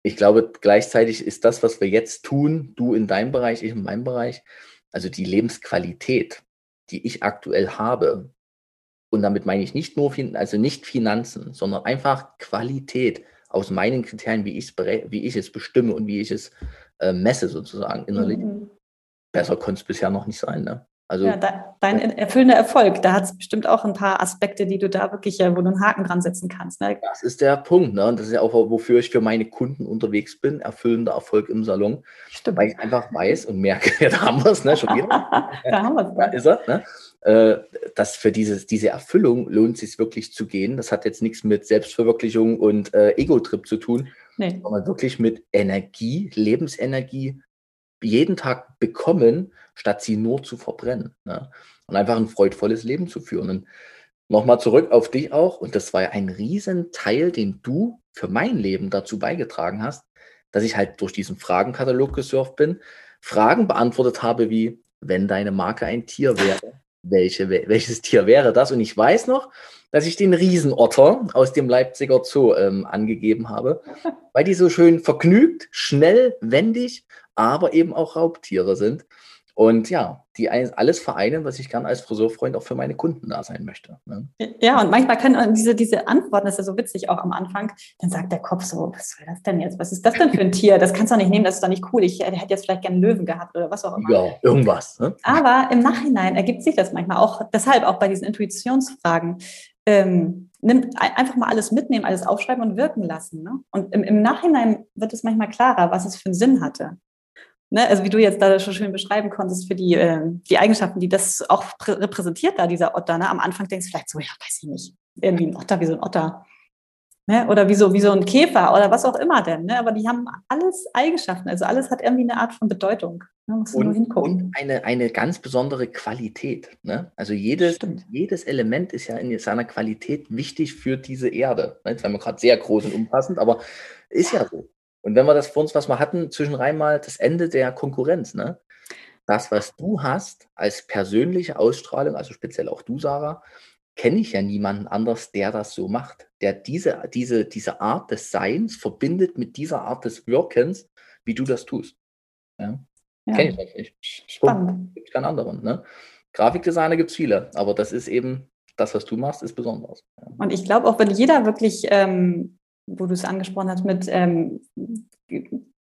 ich glaube, gleichzeitig ist das, was wir jetzt tun, du in deinem Bereich, ich in meinem Bereich, also die Lebensqualität, die ich aktuell habe, und damit meine ich nicht nur, also nicht Finanzen, sondern einfach Qualität aus meinen Kriterien, wie, wie ich es bestimme und wie ich es äh, messe sozusagen innerlich. Mhm. Besser konnte es bisher noch nicht sein. Ne? Also, ja, dein erfüllender Erfolg, da hat es bestimmt auch ein paar Aspekte, die du da wirklich, wo du einen Haken dran setzen kannst. Ne? Das ist der Punkt, ne? Und das ist ja auch, wofür ich für meine Kunden unterwegs bin, erfüllender Erfolg im Salon. Stimmt. Weil ich einfach weiß und merke, ja, da haben wir es, ne? Schon wieder. da haben wir es. Da ist er, ne? Äh, dass für dieses, diese Erfüllung lohnt es sich wirklich zu gehen. Das hat jetzt nichts mit Selbstverwirklichung und äh, Ego-Trip zu tun, nee. sondern wirklich mit Energie, Lebensenergie jeden Tag bekommen, statt sie nur zu verbrennen. Ne? Und einfach ein freudvolles Leben zu führen. Und nochmal zurück auf dich auch. Und das war ja ein Riesenteil, den du für mein Leben dazu beigetragen hast, dass ich halt durch diesen Fragenkatalog gesurft bin, Fragen beantwortet habe wie, wenn deine Marke ein Tier wäre, welche, welches Tier wäre das? Und ich weiß noch, dass ich den Riesenotter aus dem Leipziger Zoo ähm, angegeben habe, weil die so schön vergnügt, schnell, wendig, aber eben auch Raubtiere sind. Und ja, die alles vereinen, was ich gern als Friseurfreund auch für meine Kunden da sein möchte. Ne? Ja, und manchmal können diese, diese Antworten, das ist ja so witzig auch am Anfang, dann sagt der Kopf so, was soll das denn jetzt? Was ist das denn für ein Tier? Das kannst du doch nicht nehmen, das ist doch nicht cool. Ich hätte jetzt vielleicht gerne einen Löwen gehabt oder was auch immer. Ja, irgendwas. Ne? Aber im Nachhinein ergibt sich das manchmal auch, deshalb auch bei diesen Intuitionsfragen. Ähm, nimmt einfach mal alles mitnehmen, alles aufschreiben und wirken lassen. Ne? Und im, im Nachhinein wird es manchmal klarer, was es für einen Sinn hatte ne, also wie du jetzt da schon schön beschreiben konntest, für die, äh, die Eigenschaften, die das auch repräsentiert, da dieser Otter. Ne? Am Anfang denkst du vielleicht so, ja, weiß ich nicht, irgendwie ein Otter wie so ein Otter. Ne? Oder wie so, wie so ein Käfer oder was auch immer denn. Ne? Aber die haben alles Eigenschaften, also alles hat irgendwie eine Art von Bedeutung. Ne? Musst und, nur hingucken. und eine, eine ganz besondere Qualität. Ne? Also jedes, jedes Element ist ja in seiner Qualität wichtig für diese Erde. Ne? Jetzt waren wir gerade sehr groß und umfassend, aber ist ja so. Und wenn wir das vor uns, was wir hatten, zwischenrein mal das Ende der Konkurrenz, ne? Das, was du hast als persönliche Ausstrahlung, also speziell auch du, Sarah, kenne ich ja niemanden anders, der das so macht, der diese, diese, diese Art des Seins verbindet mit dieser Art des Wirkens, wie du das tust. Ja? ja. Kenne ich das nicht. Spannend. Gibt keinen anderen. Ne? Grafikdesigner gibt es viele, aber das ist eben, das, was du machst, ist besonders. Und ich glaube, auch wenn jeder wirklich ähm, wo du es angesprochen hast, mit ähm,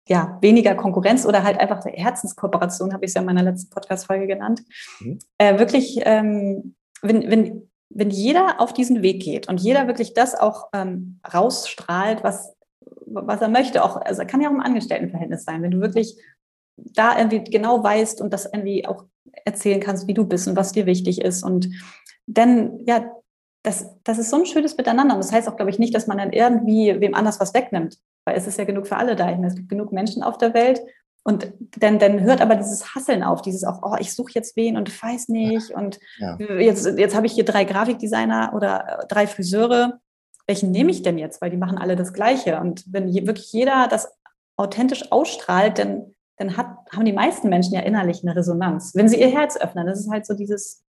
ja, weniger Konkurrenz oder halt einfach der Herzenskooperation, habe ich es ja in meiner letzten Podcast-Folge genannt. Mhm. Äh, wirklich, ähm, wenn, wenn, wenn jeder auf diesen Weg geht und jeder wirklich das auch ähm, rausstrahlt, was, was er möchte, auch, also kann ja auch im Angestelltenverhältnis sein, wenn du wirklich da irgendwie genau weißt und das irgendwie auch erzählen kannst, wie du bist und was dir wichtig ist und dann, ja, das, das ist so ein schönes Miteinander. Und das heißt auch, glaube ich, nicht, dass man dann irgendwie wem anders was wegnimmt, weil es ist ja genug für alle da. Es gibt genug Menschen auf der Welt. Und dann, dann hört aber dieses Hasseln auf, dieses auch, oh, ich suche jetzt wen und weiß nicht. Und ja. jetzt, jetzt habe ich hier drei Grafikdesigner oder drei Friseure. Welchen nehme ich denn jetzt? Weil die machen alle das Gleiche. Und wenn wirklich jeder das authentisch ausstrahlt, dann, dann hat, haben die meisten Menschen ja innerlich eine Resonanz. Wenn sie ihr Herz öffnen, das ist halt so dieses,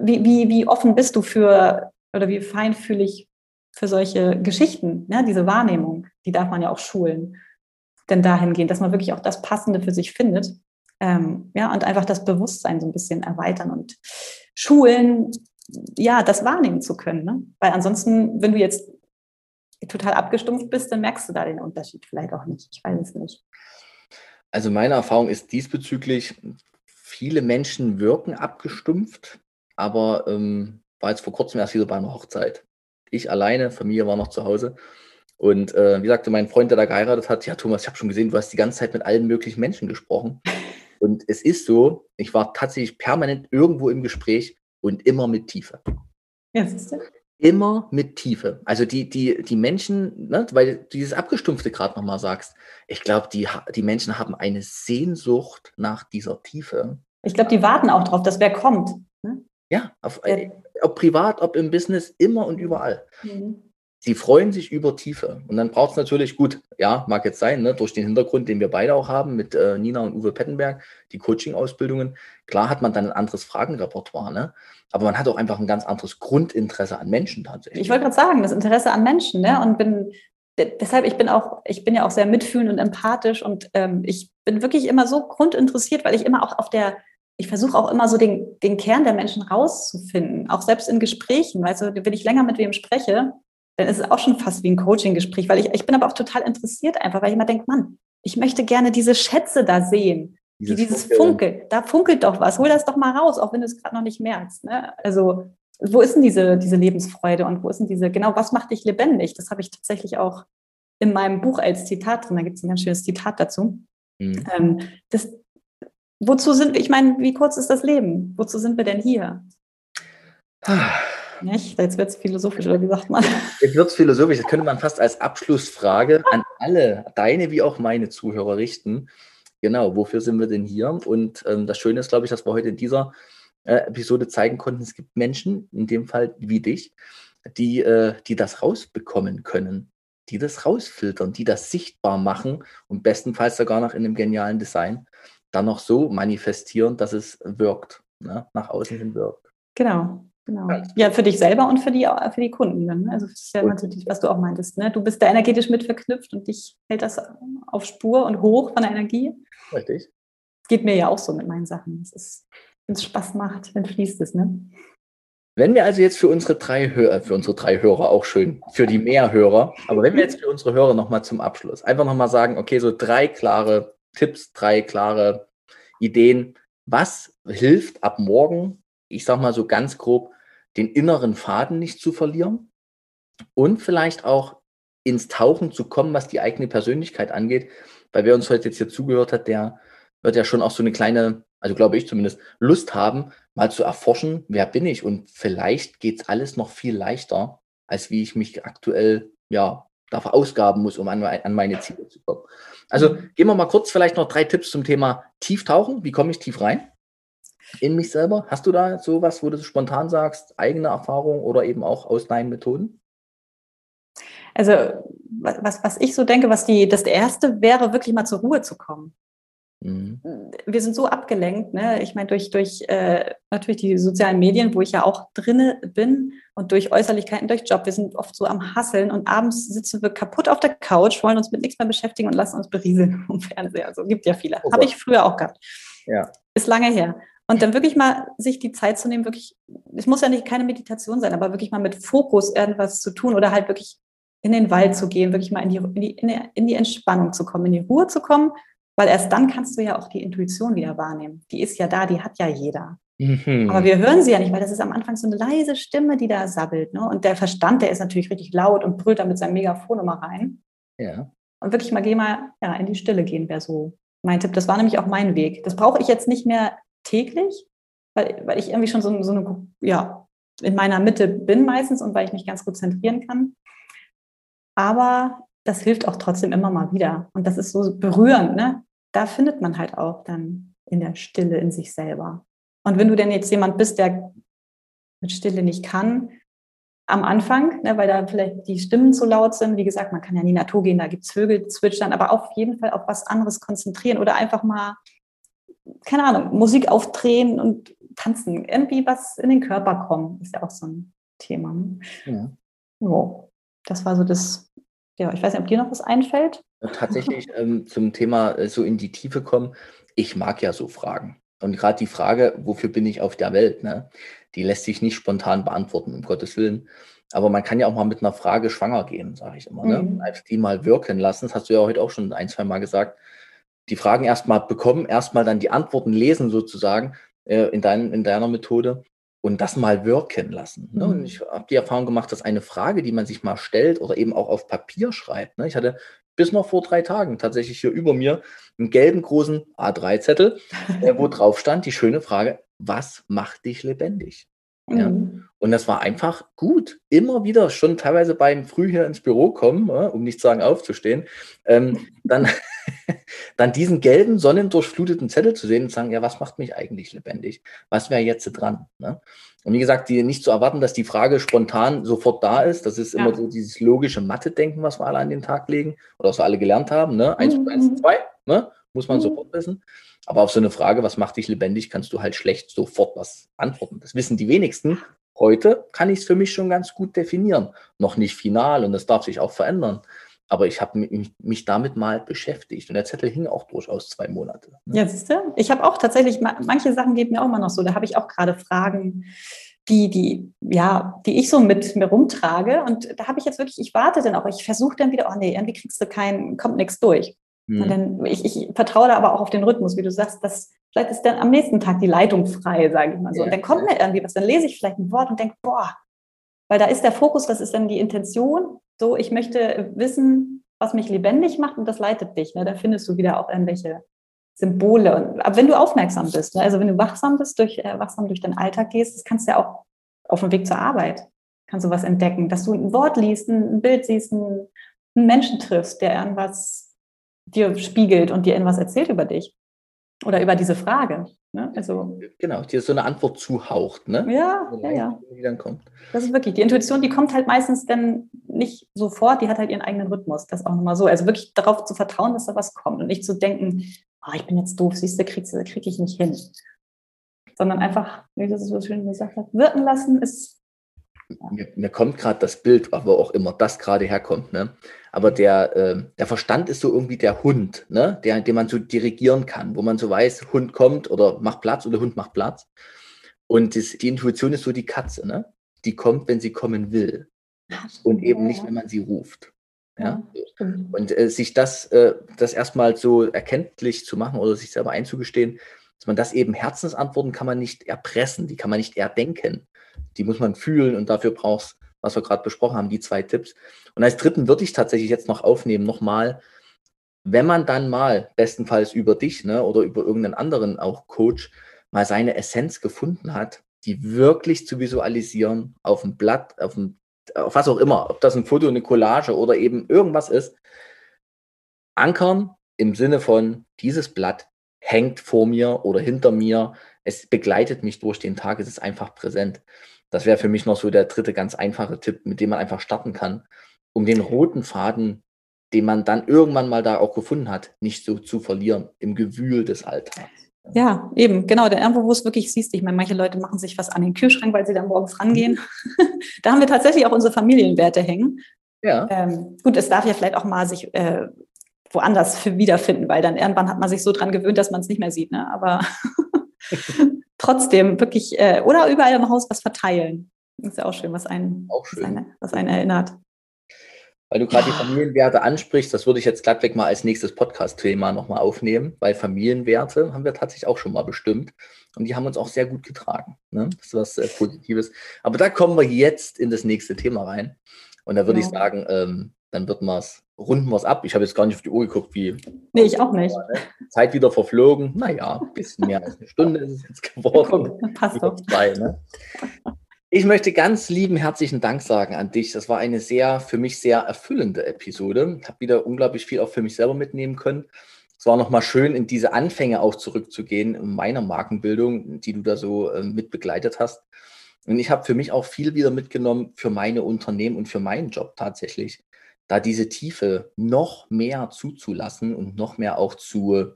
wie, wie, wie offen bist du für oder wie feinfühlig für solche Geschichten, ne? diese Wahrnehmung, die darf man ja auch schulen. Denn dahingehend, dass man wirklich auch das Passende für sich findet. Ähm, ja, und einfach das Bewusstsein so ein bisschen erweitern und schulen, ja, das wahrnehmen zu können. Ne? Weil ansonsten, wenn du jetzt total abgestumpft bist, dann merkst du da den Unterschied vielleicht auch nicht. Ich weiß es nicht. Also meine Erfahrung ist diesbezüglich, viele Menschen wirken abgestumpft, aber ähm, war jetzt vor kurzem erst wieder bei einer Hochzeit. Ich alleine, Familie war noch zu Hause. Und äh, wie sagte mein Freund, der da geheiratet hat, ja Thomas, ich habe schon gesehen, du hast die ganze Zeit mit allen möglichen Menschen gesprochen. Und es ist so, ich war tatsächlich permanent irgendwo im Gespräch und immer mit Tiefe. Ja, siehst du? Immer mit Tiefe. Also die, die, die Menschen, ne, weil du dieses Abgestumpfte gerade nochmal sagst, ich glaube, die, die Menschen haben eine Sehnsucht nach dieser Tiefe. Ich glaube, die warten auch drauf, dass wer kommt. Ne? Ja, auf, ja, ob privat, ob im Business, immer und überall. Mhm. Sie freuen sich über Tiefe. Und dann braucht es natürlich, gut, ja, mag jetzt sein, ne, durch den Hintergrund, den wir beide auch haben mit äh, Nina und Uwe Pettenberg, die Coaching-Ausbildungen. Klar hat man dann ein anderes Fragenrepertoire, ne? aber man hat auch einfach ein ganz anderes Grundinteresse an Menschen tatsächlich. Ich wollte gerade sagen, das Interesse an Menschen. Ne? Und bin deshalb, ich bin auch, ich bin ja auch sehr mitfühlend und empathisch und ähm, ich bin wirklich immer so grundinteressiert, weil ich immer auch auf der ich versuche auch immer so den, den Kern der Menschen rauszufinden, auch selbst in Gesprächen. Weißt du, wenn ich länger mit wem spreche, dann ist es auch schon fast wie ein Coaching-Gespräch, weil ich, ich bin aber auch total interessiert einfach, weil ich immer denke, Mann, ich möchte gerne diese Schätze da sehen, dieses, dieses Funkel. Da funkelt doch was, hol das doch mal raus, auch wenn du es gerade noch nicht merkst. Ne? Also, wo ist denn diese, diese Lebensfreude und wo ist denn diese, genau, was macht dich lebendig? Das habe ich tatsächlich auch in meinem Buch als Zitat drin, da gibt es ein ganz schönes Zitat dazu. Mhm. Ähm, das, wozu sind wir, ich meine, wie kurz ist das Leben? Wozu sind wir denn hier? Ah. Nicht? Jetzt wird es philosophisch, oder wie sagt man? Jetzt wird es philosophisch. Das könnte man fast als Abschlussfrage an alle, deine wie auch meine Zuhörer richten. Genau, wofür sind wir denn hier? Und ähm, das Schöne ist, glaube ich, dass wir heute in dieser äh, Episode zeigen konnten, es gibt Menschen, in dem Fall wie dich, die, äh, die das rausbekommen können, die das rausfiltern, die das sichtbar machen und bestenfalls sogar noch in einem genialen Design dann noch so manifestieren, dass es wirkt, ne? nach außen hin wirkt. Genau. Genau. Ja, für dich selber und für die, für die Kunden dann. Ne? Also das ist ja natürlich, was du auch meintest. Ne? Du bist da energetisch mit verknüpft und dich hält das auf Spur und hoch von der Energie. Richtig. Geht mir ja auch so mit meinen Sachen. wenn es Spaß macht, dann fließt es, ne? Wenn wir also jetzt für unsere drei Hörer, für unsere drei Hörer auch schön, für die mehr Hörer, aber wenn wir jetzt für unsere Hörer nochmal zum Abschluss einfach nochmal sagen, okay, so drei klare Tipps, drei klare Ideen, was hilft ab morgen, ich sag mal so ganz grob, den inneren Faden nicht zu verlieren und vielleicht auch ins Tauchen zu kommen, was die eigene Persönlichkeit angeht. Weil wer uns heute jetzt hier zugehört hat, der wird ja schon auch so eine kleine, also glaube ich zumindest, Lust haben, mal zu erforschen, wer bin ich? Und vielleicht geht es alles noch viel leichter, als wie ich mich aktuell ja dafür ausgaben muss, um an, an meine Ziele zu kommen. Also gehen wir mal kurz vielleicht noch drei Tipps zum Thema Tieftauchen. Wie komme ich tief rein? in mich selber? Hast du da sowas, wo du spontan sagst, eigene Erfahrung oder eben auch aus deinen Methoden? Also, was, was ich so denke, was die, das erste wäre, wirklich mal zur Ruhe zu kommen. Mhm. Wir sind so abgelenkt, ne? Ich meine, durch, durch äh, natürlich die sozialen Medien, wo ich ja auch drinne bin und durch Äußerlichkeiten, durch Job. Wir sind oft so am Hasseln und abends sitzen wir kaputt auf der Couch, wollen uns mit nichts mehr beschäftigen und lassen uns berieseln vom Fernseher. Also gibt ja viele. Oh Habe ich früher auch gehabt. Ja. Ist lange her. Und dann wirklich mal sich die Zeit zu nehmen, wirklich, es muss ja nicht keine Meditation sein, aber wirklich mal mit Fokus irgendwas zu tun oder halt wirklich in den Wald zu gehen, wirklich mal in die, in die, in die, in die Entspannung zu kommen, in die Ruhe zu kommen, weil erst dann kannst du ja auch die Intuition wieder wahrnehmen. Die ist ja da, die hat ja jeder. Mhm. Aber wir hören sie ja nicht, weil das ist am Anfang so eine leise Stimme, die da sabbelt. Ne? Und der Verstand, der ist natürlich richtig laut und brüllt da mit seinem Megafon immer rein. Ja. Und wirklich mal geh mal ja, in die Stille gehen, wäre so mein Tipp. Das war nämlich auch mein Weg. Das brauche ich jetzt nicht mehr täglich, weil, weil ich irgendwie schon so, so eine, ja, in meiner Mitte bin meistens und weil ich mich ganz gut zentrieren kann. Aber das hilft auch trotzdem immer mal wieder. Und das ist so berührend, ne? Da findet man halt auch dann in der Stille in sich selber. Und wenn du denn jetzt jemand bist, der mit Stille nicht kann, am Anfang, ne, weil da vielleicht die Stimmen zu laut sind. Wie gesagt, man kann ja in die Natur gehen, da gibt es Vögel zwitschern, aber auf jeden Fall auf was anderes konzentrieren oder einfach mal keine Ahnung, Musik aufdrehen und tanzen, irgendwie was in den Körper kommen, ist ja auch so ein Thema. Ne? Ja. So, das war so das, ja, ich weiß nicht, ob dir noch was einfällt. Tatsächlich ähm, zum Thema äh, so in die Tiefe kommen. Ich mag ja so Fragen. Und gerade die Frage, wofür bin ich auf der Welt, ne, die lässt sich nicht spontan beantworten, um Gottes Willen. Aber man kann ja auch mal mit einer Frage schwanger gehen, sage ich immer. Ne? Mhm. Einfach die mal wirken lassen. Das hast du ja heute auch schon ein, zwei Mal gesagt. Die Fragen erstmal bekommen, erstmal dann die Antworten lesen sozusagen äh, in, dein, in deiner Methode und das mal wirken lassen. Ne? Und mhm. ich habe die Erfahrung gemacht, dass eine Frage, die man sich mal stellt oder eben auch auf Papier schreibt. Ne? Ich hatte bis noch vor drei Tagen tatsächlich hier über mir einen gelben großen A3-Zettel, äh, wo drauf stand die schöne Frage, was macht dich lebendig? Ja. Mhm. Und das war einfach gut. Immer wieder, schon teilweise beim Früh hier ins Büro kommen, um nicht zu sagen aufzustehen, ähm, dann, dann diesen gelben, sonnendurchfluteten Zettel zu sehen und zu sagen, ja, was macht mich eigentlich lebendig? Was wäre jetzt dran? Ne? Und wie gesagt, die, nicht zu erwarten, dass die Frage spontan sofort da ist. Das ist ja. immer so dieses logische Mathe-Denken, was wir alle an den Tag legen oder was wir alle gelernt haben. Ne? Eins mhm. eins, zwei, ne? muss man mhm. sofort wissen. Aber auf so eine Frage, was macht dich lebendig, kannst du halt schlecht sofort was antworten. Das wissen die wenigsten. Heute kann ich es für mich schon ganz gut definieren. Noch nicht final und das darf sich auch verändern. Aber ich habe mich, mich, damit mal beschäftigt und der Zettel hing auch durchaus zwei Monate. Ne? Ja, siehst du? Ich habe auch tatsächlich, manche Sachen geben mir auch immer noch so. Da habe ich auch gerade Fragen, die, die, ja, die ich so mit mir rumtrage. Und da habe ich jetzt wirklich, ich warte dann auch, ich versuche dann wieder, oh nee, irgendwie kriegst du keinen, kommt nichts durch. Mhm. Und dann, ich, ich vertraue da aber auch auf den Rhythmus, wie du sagst, dass vielleicht ist dann am nächsten Tag die Leitung frei, sage ich mal so. Ja. Und dann kommt mir irgendwie was, dann lese ich vielleicht ein Wort und denke, boah, weil da ist der Fokus, das ist dann die Intention. So, ich möchte wissen, was mich lebendig macht und das leitet dich. Ne? Da findest du wieder auch irgendwelche Symbole. Und, aber wenn du aufmerksam bist, ne? also wenn du wachsam bist, durch, äh, wachsam durch deinen Alltag gehst, das kannst du ja auch auf dem Weg zur Arbeit, kannst du was entdecken, dass du ein Wort liest, ein, Bild siehst, einen, einen Menschen triffst, der irgendwas dir spiegelt und dir etwas erzählt über dich oder über diese Frage. Ne? Also, genau, dir so eine Antwort zuhaucht. Ne? Ja, ja, ja. Die dann kommt. Das ist wirklich, die Intuition, die kommt halt meistens dann nicht sofort, die hat halt ihren eigenen Rhythmus. Das auch nochmal so. Also wirklich darauf zu vertrauen, dass da was kommt und nicht zu denken, oh, ich bin jetzt doof, siehst du, krieg, krieg ich nicht hin. Sondern einfach, wie du es so schön gesagt hast, wirken lassen ist mir, mir kommt gerade das Bild, wo auch immer das gerade herkommt. Ne? Aber der, äh, der Verstand ist so irgendwie der Hund, ne? der, den man so dirigieren kann, wo man so weiß, Hund kommt oder macht Platz oder Hund macht Platz. Und das, die Intuition ist so die Katze, ne? die kommt, wenn sie kommen will. Und eben nicht, wenn man sie ruft. Ja? Und äh, sich das, äh, das erstmal so erkenntlich zu machen oder sich selber einzugestehen, dass man das eben Herzensantworten kann man nicht erpressen, die kann man nicht erdenken die muss man fühlen und dafür brauchst, was wir gerade besprochen haben, die zwei Tipps. Und als dritten würde ich tatsächlich jetzt noch aufnehmen, nochmal, wenn man dann mal, bestenfalls über dich ne, oder über irgendeinen anderen auch Coach, mal seine Essenz gefunden hat, die wirklich zu visualisieren auf dem Blatt, auf, dem, auf was auch immer, ob das ein Foto, eine Collage oder eben irgendwas ist, ankern im Sinne von, dieses Blatt hängt vor mir oder hinter mir, es begleitet mich durch den Tag, es ist einfach präsent. Das wäre für mich noch so der dritte ganz einfache Tipp, mit dem man einfach starten kann, um den roten Faden, den man dann irgendwann mal da auch gefunden hat, nicht so zu verlieren im Gewühl des Alltags. Ja, eben, genau. Denn irgendwo, wo es wirklich siehst, ich meine, manche Leute machen sich was an den Kühlschrank, weil sie dann morgens rangehen. da haben wir tatsächlich auch unsere Familienwerte hängen. Ja. Ähm, gut, es darf ja vielleicht auch mal sich äh, woanders für wiederfinden, weil dann irgendwann hat man sich so dran gewöhnt, dass man es nicht mehr sieht. Ne? Aber trotzdem wirklich, äh, oder überall im Haus was verteilen. ist ja auch schön, was einen, auch schön. Was, einen, was einen erinnert. Weil du gerade die Familienwerte ansprichst, das würde ich jetzt glattweg mal als nächstes Podcast-Thema nochmal aufnehmen, weil Familienwerte haben wir tatsächlich auch schon mal bestimmt und die haben uns auch sehr gut getragen. Ne? Das ist was äh, Positives. Aber da kommen wir jetzt in das nächste Thema rein. Und da würde genau. ich sagen, ähm, dann wird man es, runden wir es ab. Ich habe jetzt gar nicht auf die Uhr geguckt, wie. Nee, ich auch nicht. War, ne? Zeit wieder verflogen. Naja, ein bisschen mehr als eine Stunde ist es jetzt geworden. Passt doch. Zwei, ne? Ich möchte ganz lieben herzlichen Dank sagen an dich. Das war eine sehr, für mich sehr erfüllende Episode. Ich habe wieder unglaublich viel auch für mich selber mitnehmen können. Es war nochmal schön, in diese Anfänge auch zurückzugehen, in meiner Markenbildung, die du da so äh, mit begleitet hast. Und ich habe für mich auch viel wieder mitgenommen für meine Unternehmen und für meinen Job tatsächlich da diese Tiefe noch mehr zuzulassen und noch mehr auch zu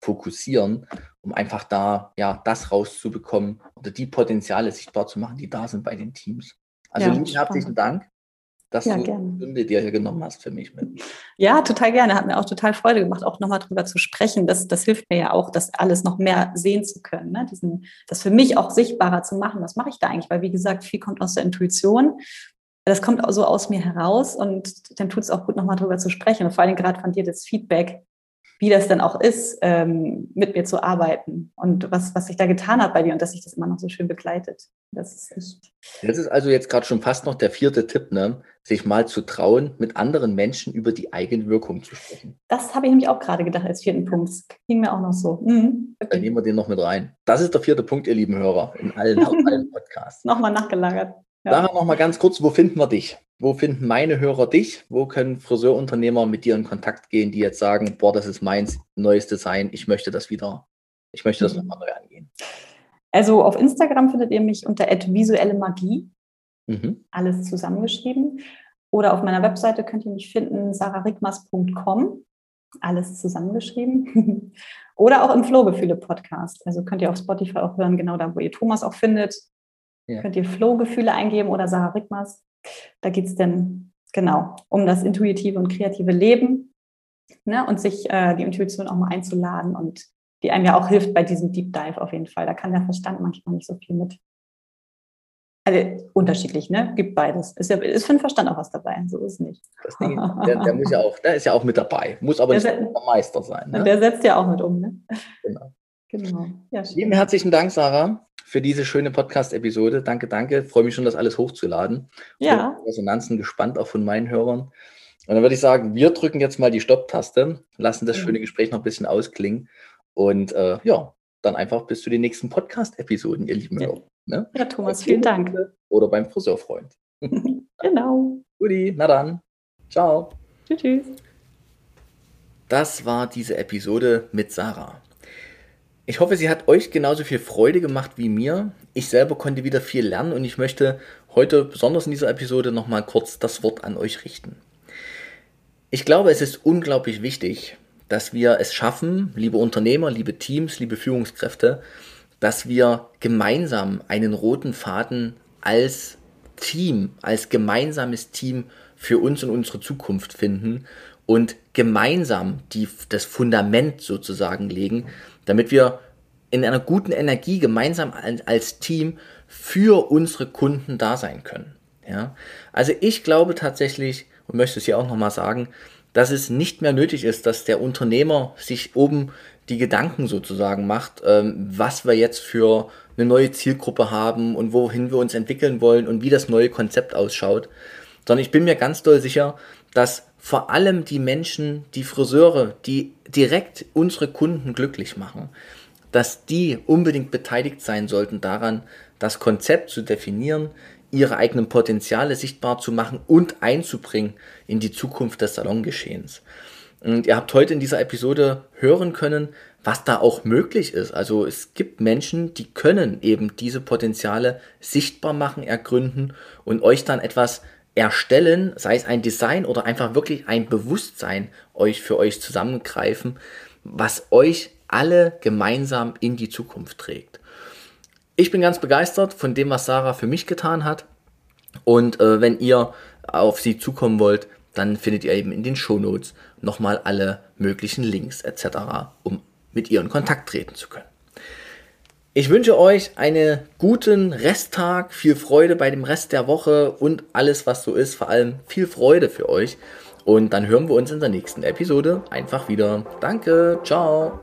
fokussieren, um einfach da ja das rauszubekommen oder die Potenziale sichtbar zu machen, die da sind bei den Teams. Also ja, lieben herzlichen Dank, dass ja, du gerne. Stunde dir hier genommen hast für mich mit. Ja, total gerne. Hat mir auch total Freude gemacht, auch nochmal drüber zu sprechen. Das, das hilft mir ja auch, das alles noch mehr sehen zu können. Ne? Diesen, das für mich auch sichtbarer zu machen. Was mache ich da eigentlich? Weil, wie gesagt, viel kommt aus der Intuition. Das kommt auch so aus mir heraus und dann tut es auch gut, nochmal drüber zu sprechen. Und vor allem gerade von dir das Feedback, wie das dann auch ist, ähm, mit mir zu arbeiten und was, was sich da getan hat bei dir und dass sich das immer noch so schön begleitet. Das ist echt. Das ist also jetzt gerade schon fast noch der vierte Tipp, ne? sich mal zu trauen, mit anderen Menschen über die eigene Wirkung zu sprechen. Das habe ich nämlich auch gerade gedacht als vierten Punkt. Das ging mir auch noch so. Mhm. Okay. Dann nehmen wir den noch mit rein. Das ist der vierte Punkt, ihr lieben Hörer, in allen, allen Podcasts. Nochmal nachgelagert. Ja. Sarah, noch mal ganz kurz, wo finden wir dich? Wo finden meine Hörer dich? Wo können Friseurunternehmer mit dir in Kontakt gehen, die jetzt sagen, boah, das ist meins neues Design, ich möchte das wieder, ich möchte das mhm. nochmal neu angehen? Also auf Instagram findet ihr mich unter visuelle Magie, mhm. alles zusammengeschrieben. Oder auf meiner Webseite könnt ihr mich finden, sararigmas.com, alles zusammengeschrieben. Oder auch im Flohgefühle Podcast. Also könnt ihr auf Spotify auch hören, genau da, wo ihr Thomas auch findet. Ja. Könnt ihr Flow-Gefühle eingeben oder Sarah Rickmers. Da geht es dann genau um das intuitive und kreative Leben ne? und sich äh, die Intuition auch mal einzuladen und die einem ja auch hilft bei diesem Deep Dive auf jeden Fall. Da kann der Verstand manchmal nicht so viel mit. Also unterschiedlich, ne? Gibt beides. Ist, ja, ist für den Verstand auch was dabei, so ist es nicht. Ding, der, der, muss ja auch, der ist ja auch mit dabei, muss aber der nicht der Meister sein. Ne? Der setzt ja auch mit um, ne? Genau. genau. Ja, Vielen herzlichen Dank, Sarah für diese schöne Podcast-Episode. Danke, danke. Freue mich schon, das alles hochzuladen. Ja. Resonanzen gespannt, auch von meinen Hörern. Und dann würde ich sagen, wir drücken jetzt mal die Stopp-Taste, lassen das schöne Gespräch noch ein bisschen ausklingen und äh, ja, dann einfach bis zu den nächsten Podcast-Episoden, ihr lieben ja. Hörer. Ne? Ja, Thomas, vielen Dank. Oder beim Friseurfreund. genau. Guti, na dann. Ciao. Tschüss. tschüss. Das war diese Episode mit Sarah. Ich hoffe, sie hat euch genauso viel Freude gemacht wie mir. Ich selber konnte wieder viel lernen und ich möchte heute besonders in dieser Episode nochmal kurz das Wort an euch richten. Ich glaube, es ist unglaublich wichtig, dass wir es schaffen, liebe Unternehmer, liebe Teams, liebe Führungskräfte, dass wir gemeinsam einen roten Faden als Team, als gemeinsames Team für uns und unsere Zukunft finden und gemeinsam die, das Fundament sozusagen legen, damit wir in einer guten Energie gemeinsam als Team für unsere Kunden da sein können. Ja? Also ich glaube tatsächlich und möchte es hier auch nochmal sagen, dass es nicht mehr nötig ist, dass der Unternehmer sich oben die Gedanken sozusagen macht, ähm, was wir jetzt für eine neue Zielgruppe haben und wohin wir uns entwickeln wollen und wie das neue Konzept ausschaut, sondern ich bin mir ganz doll sicher, dass vor allem die Menschen, die Friseure, die direkt unsere Kunden glücklich machen, dass die unbedingt beteiligt sein sollten daran, das Konzept zu definieren, ihre eigenen Potenziale sichtbar zu machen und einzubringen in die Zukunft des Salongeschehens. Und ihr habt heute in dieser Episode hören können, was da auch möglich ist. Also es gibt Menschen, die können eben diese Potenziale sichtbar machen, ergründen und euch dann etwas erstellen, sei es ein Design oder einfach wirklich ein Bewusstsein euch für euch zusammengreifen, was euch alle gemeinsam in die Zukunft trägt. Ich bin ganz begeistert von dem, was Sarah für mich getan hat. Und äh, wenn ihr auf sie zukommen wollt, dann findet ihr eben in den Shownotes nochmal alle möglichen Links etc., um mit ihr in Kontakt treten zu können. Ich wünsche euch einen guten Resttag, viel Freude bei dem Rest der Woche und alles, was so ist, vor allem viel Freude für euch. Und dann hören wir uns in der nächsten Episode einfach wieder. Danke, ciao.